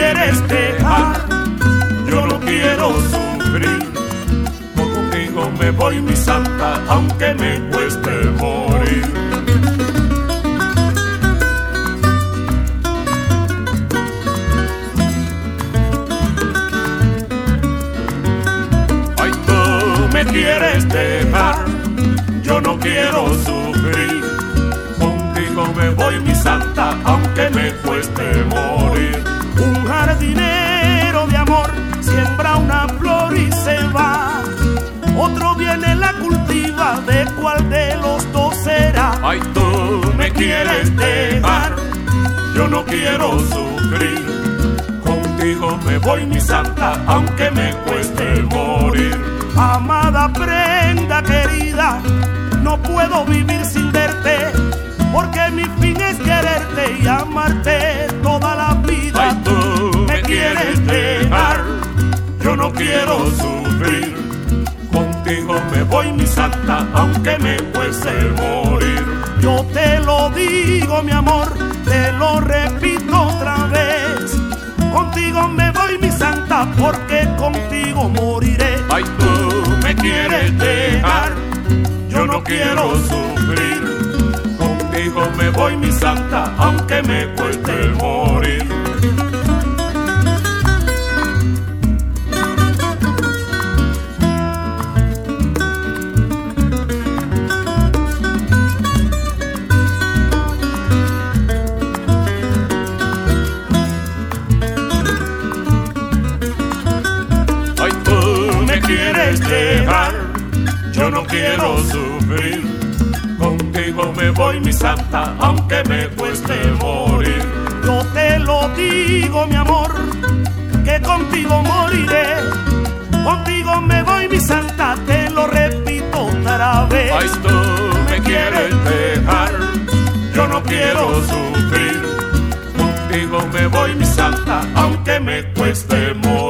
Quieres dejar, yo no quiero sufrir. Contigo me voy mi santa, aunque me cueste morir. Ay, tú me quieres dejar, yo no quiero sufrir. Contigo me voy mi santa, aunque me cueste morir. Jardinero de amor siembra una flor y se va. Otro viene la cultiva, ¿de cuál de los dos será? Ay, tú me quieres dejar, yo no quiero sufrir. Contigo me voy mi santa, aunque me cueste morir. Amada prenda querida, no puedo vivir sin verte, porque mi fin es quererte y amarte quieres dejar, yo no quiero sufrir. Contigo me voy mi santa, aunque me cueste morir. Yo te lo digo, mi amor, te lo repito otra vez. Contigo me voy, mi santa, porque contigo moriré. Ay, tú me quieres dejar, yo no quiero sufrir. Contigo me voy, mi santa, aunque me cueste morir. Quiero sufrir. Contigo me voy, mi santa, aunque me cueste morir. Yo te lo digo, mi amor, que contigo moriré. Contigo me voy, mi santa, te lo repito otra vez. Ay, tú me quieres dejar, yo no quiero sufrir. Contigo me voy, mi santa, aunque me cueste morir.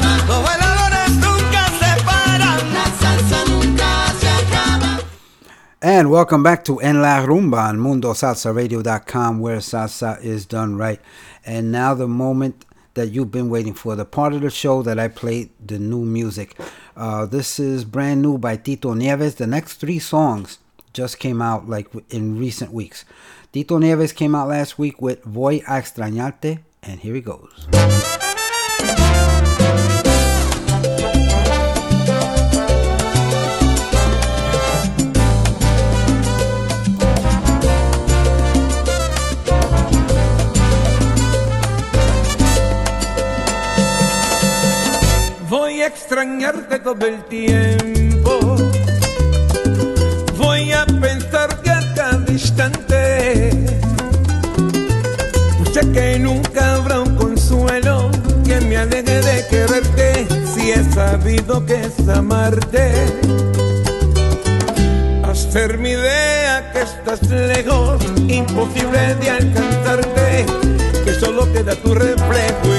And welcome back to En La Rumba on MundoSalsaRadio.com, where salsa is done right. And now the moment that you've been waiting for, the part of the show that I played the new music. Uh, this is brand new by Tito Nieves. The next three songs just came out like in recent weeks. Tito Nieves came out last week with Voy a Extrañarte, and here he goes. Extrañarte todo el tiempo. Voy a pensarte a cada instante. Que nunca habrá un consuelo que me aleje de quererte si he sabido que es amarte. Hacer mi idea que estás lejos, imposible de alcanzarte, que solo queda tu reflejo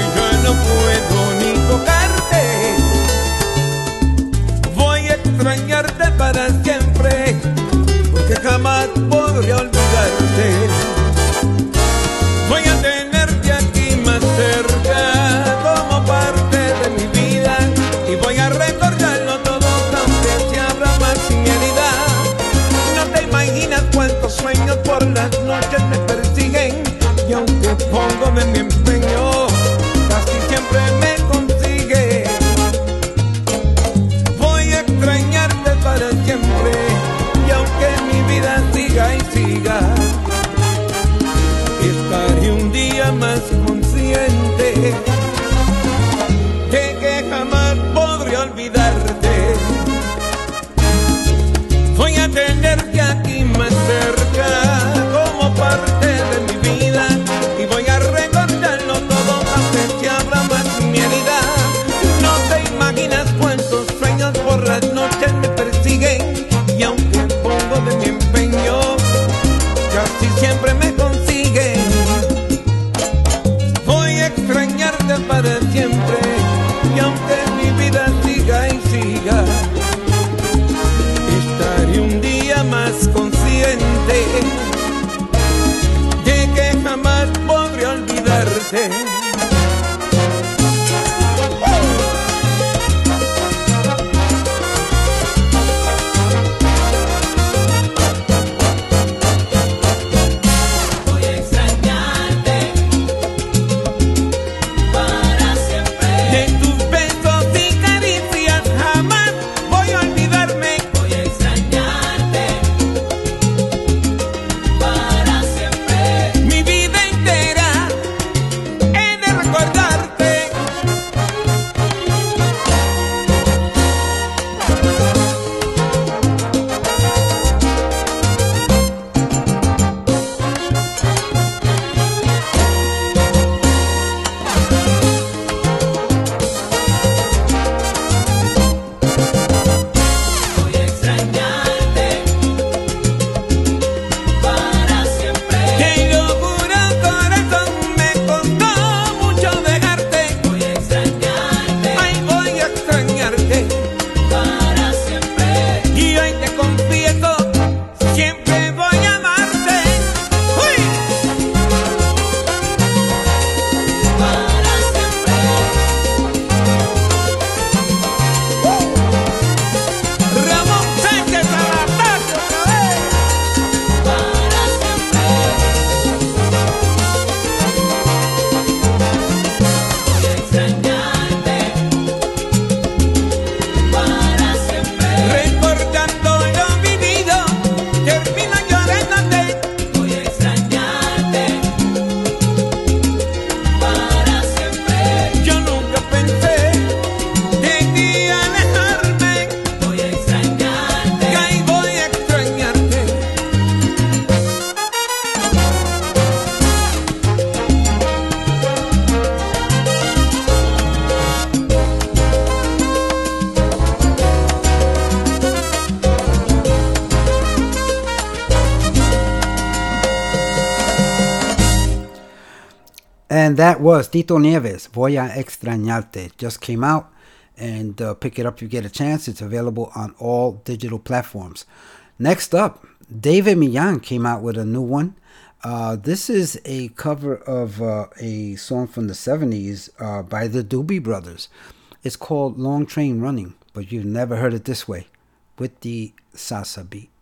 was Tito Nieves, Voy a Extrañarte. Just came out and uh, pick it up if you get a chance. It's available on all digital platforms. Next up, David Millan came out with a new one. Uh, this is a cover of uh, a song from the 70s uh, by the Doobie Brothers. It's called Long Train Running, but you've never heard it this way with the salsa beat.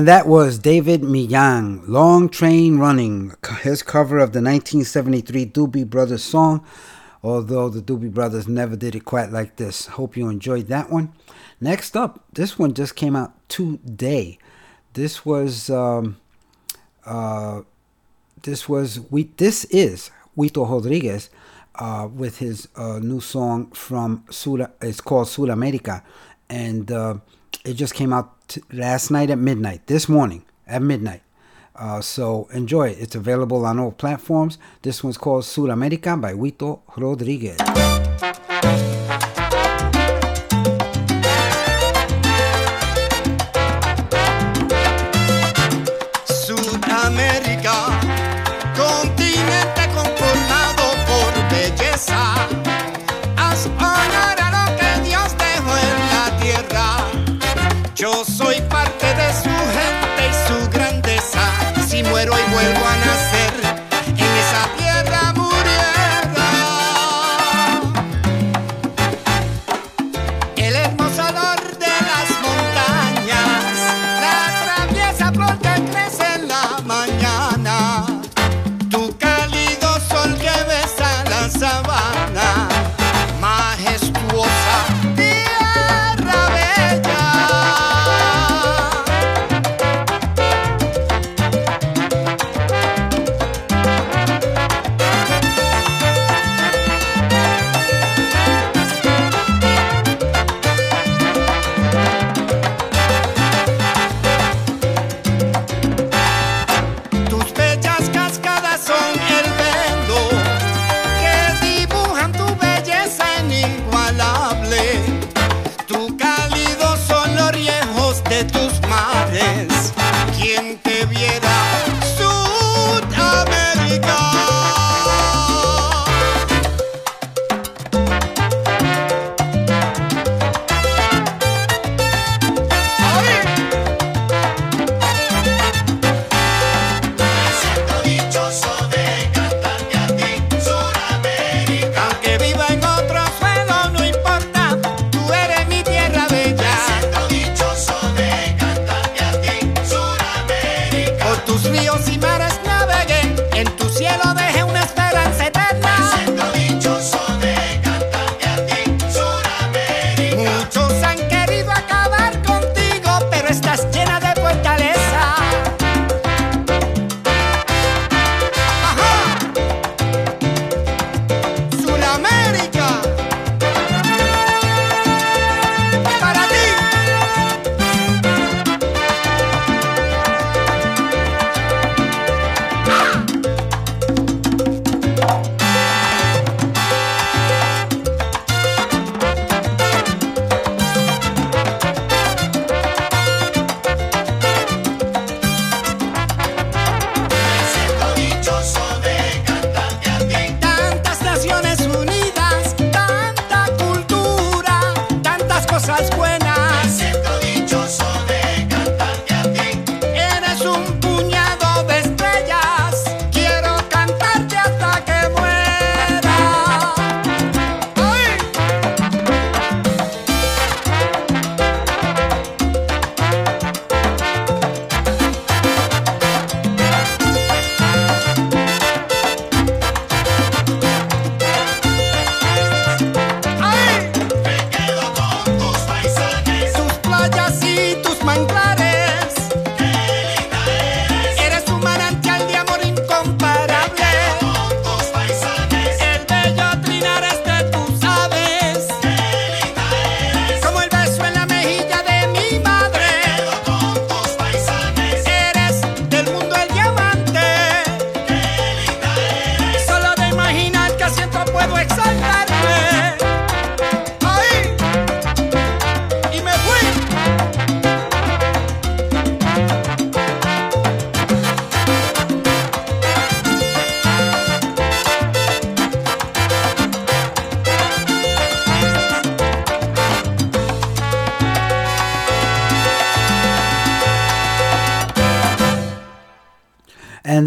And that was David Millan, Long Train Running, his cover of the 1973 Doobie Brothers song, although the Doobie Brothers never did it quite like this. Hope you enjoyed that one. Next up, this one just came out today. This was um, uh, this was we this is Huito Rodriguez uh, with his uh, new song from Sula. It's called Sula America, and uh, it just came out t- last night at midnight, this morning at midnight. Uh, so enjoy it. It's available on all platforms. This one's called Sudamerica by Wito Rodriguez. soy pa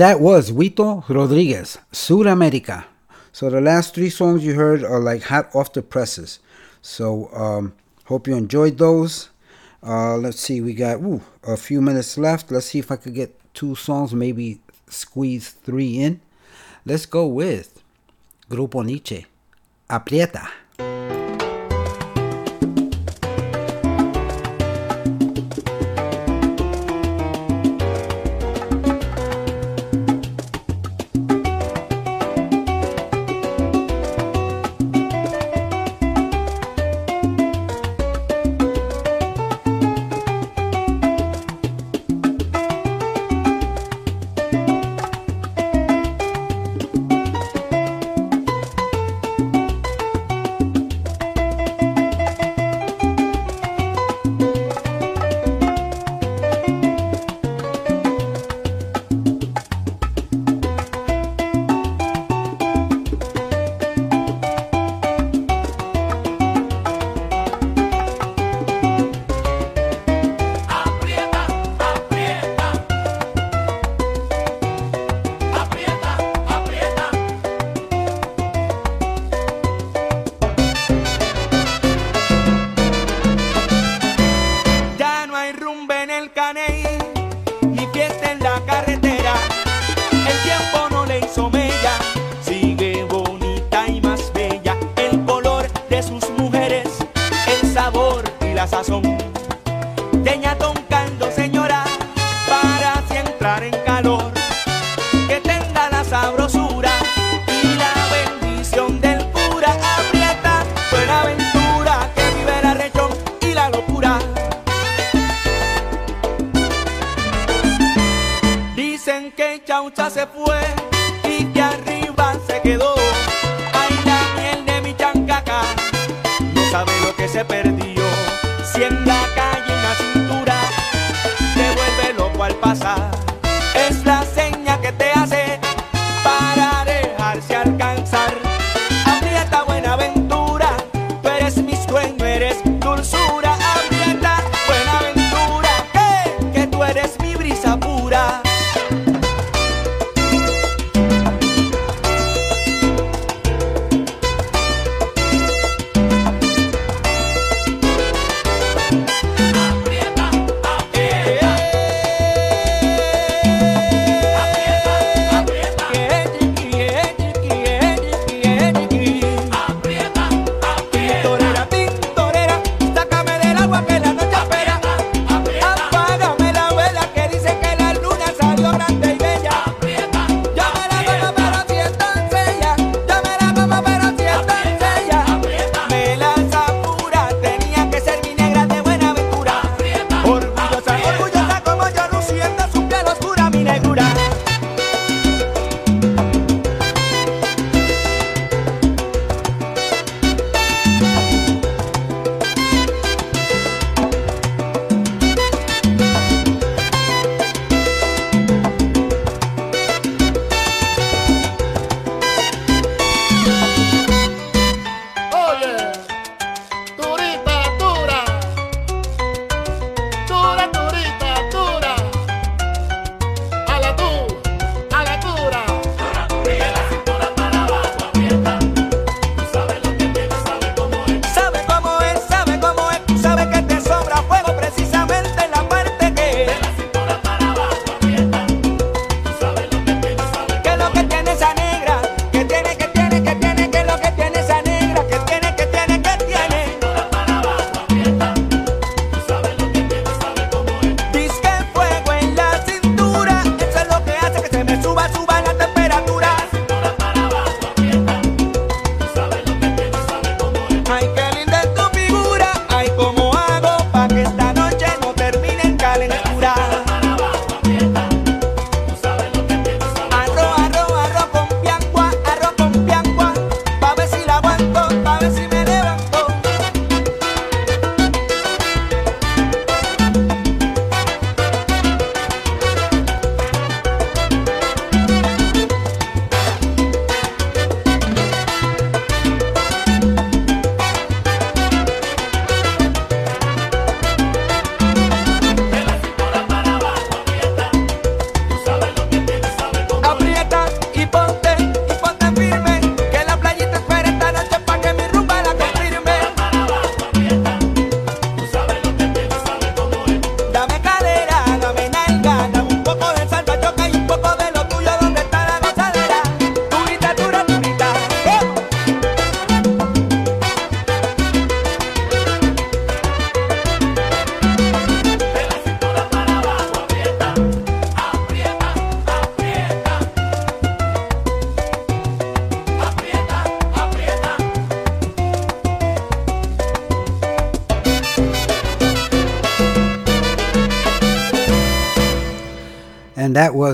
that was Vito Rodriguez, Suramerica. So the last three songs you heard are like hot off the presses. So um, hope you enjoyed those. Uh, let's see, we got ooh, a few minutes left. Let's see if I could get two songs, maybe squeeze three in. Let's go with Grupo Niche, Aprieta.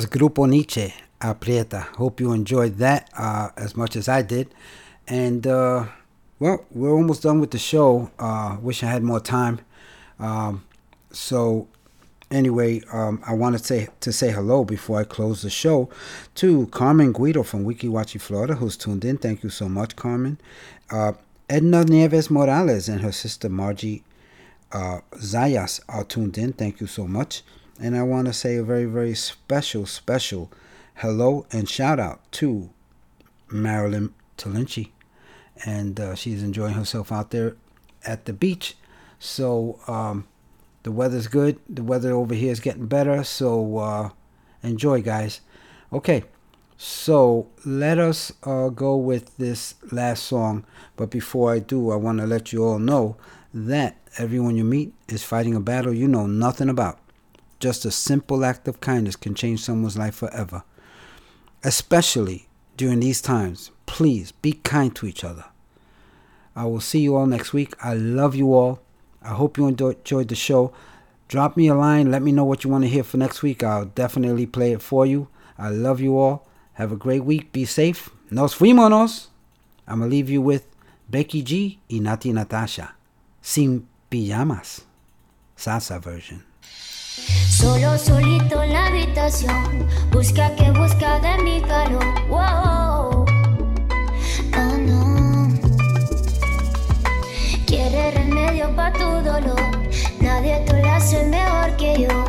Grupo Niche, Aprieta. Hope you enjoyed that uh, as much as I did. And, uh, well, we're almost done with the show. Uh, wish I had more time. Um, so, anyway, um, I wanted to say, to say hello before I close the show to Carmen Guido from Weeki Wachee, Florida, who's tuned in. Thank you so much, Carmen. Uh, Edna Nieves Morales and her sister Margie uh, Zayas are tuned in. Thank you so much. And I want to say a very, very special, special hello and shout out to Marilyn Talinchi. And uh, she's enjoying herself out there at the beach. So um, the weather's good. The weather over here is getting better. So uh, enjoy, guys. Okay. So let us uh, go with this last song. But before I do, I want to let you all know that everyone you meet is fighting a battle you know nothing about. Just a simple act of kindness can change someone's life forever. Especially during these times, please be kind to each other. I will see you all next week. I love you all. I hope you enjoyed the show. Drop me a line. Let me know what you want to hear for next week. I'll definitely play it for you. I love you all. Have a great week. Be safe. Nos fuimos. I'm going to leave you with Becky G y Natti Natasha. Sin pijamas. Salsa version. Solo solito en la habitación, busca que busca de mi calor. Wow. Oh no. Quiere remedio para tu dolor. Nadie te lo hace mejor que yo.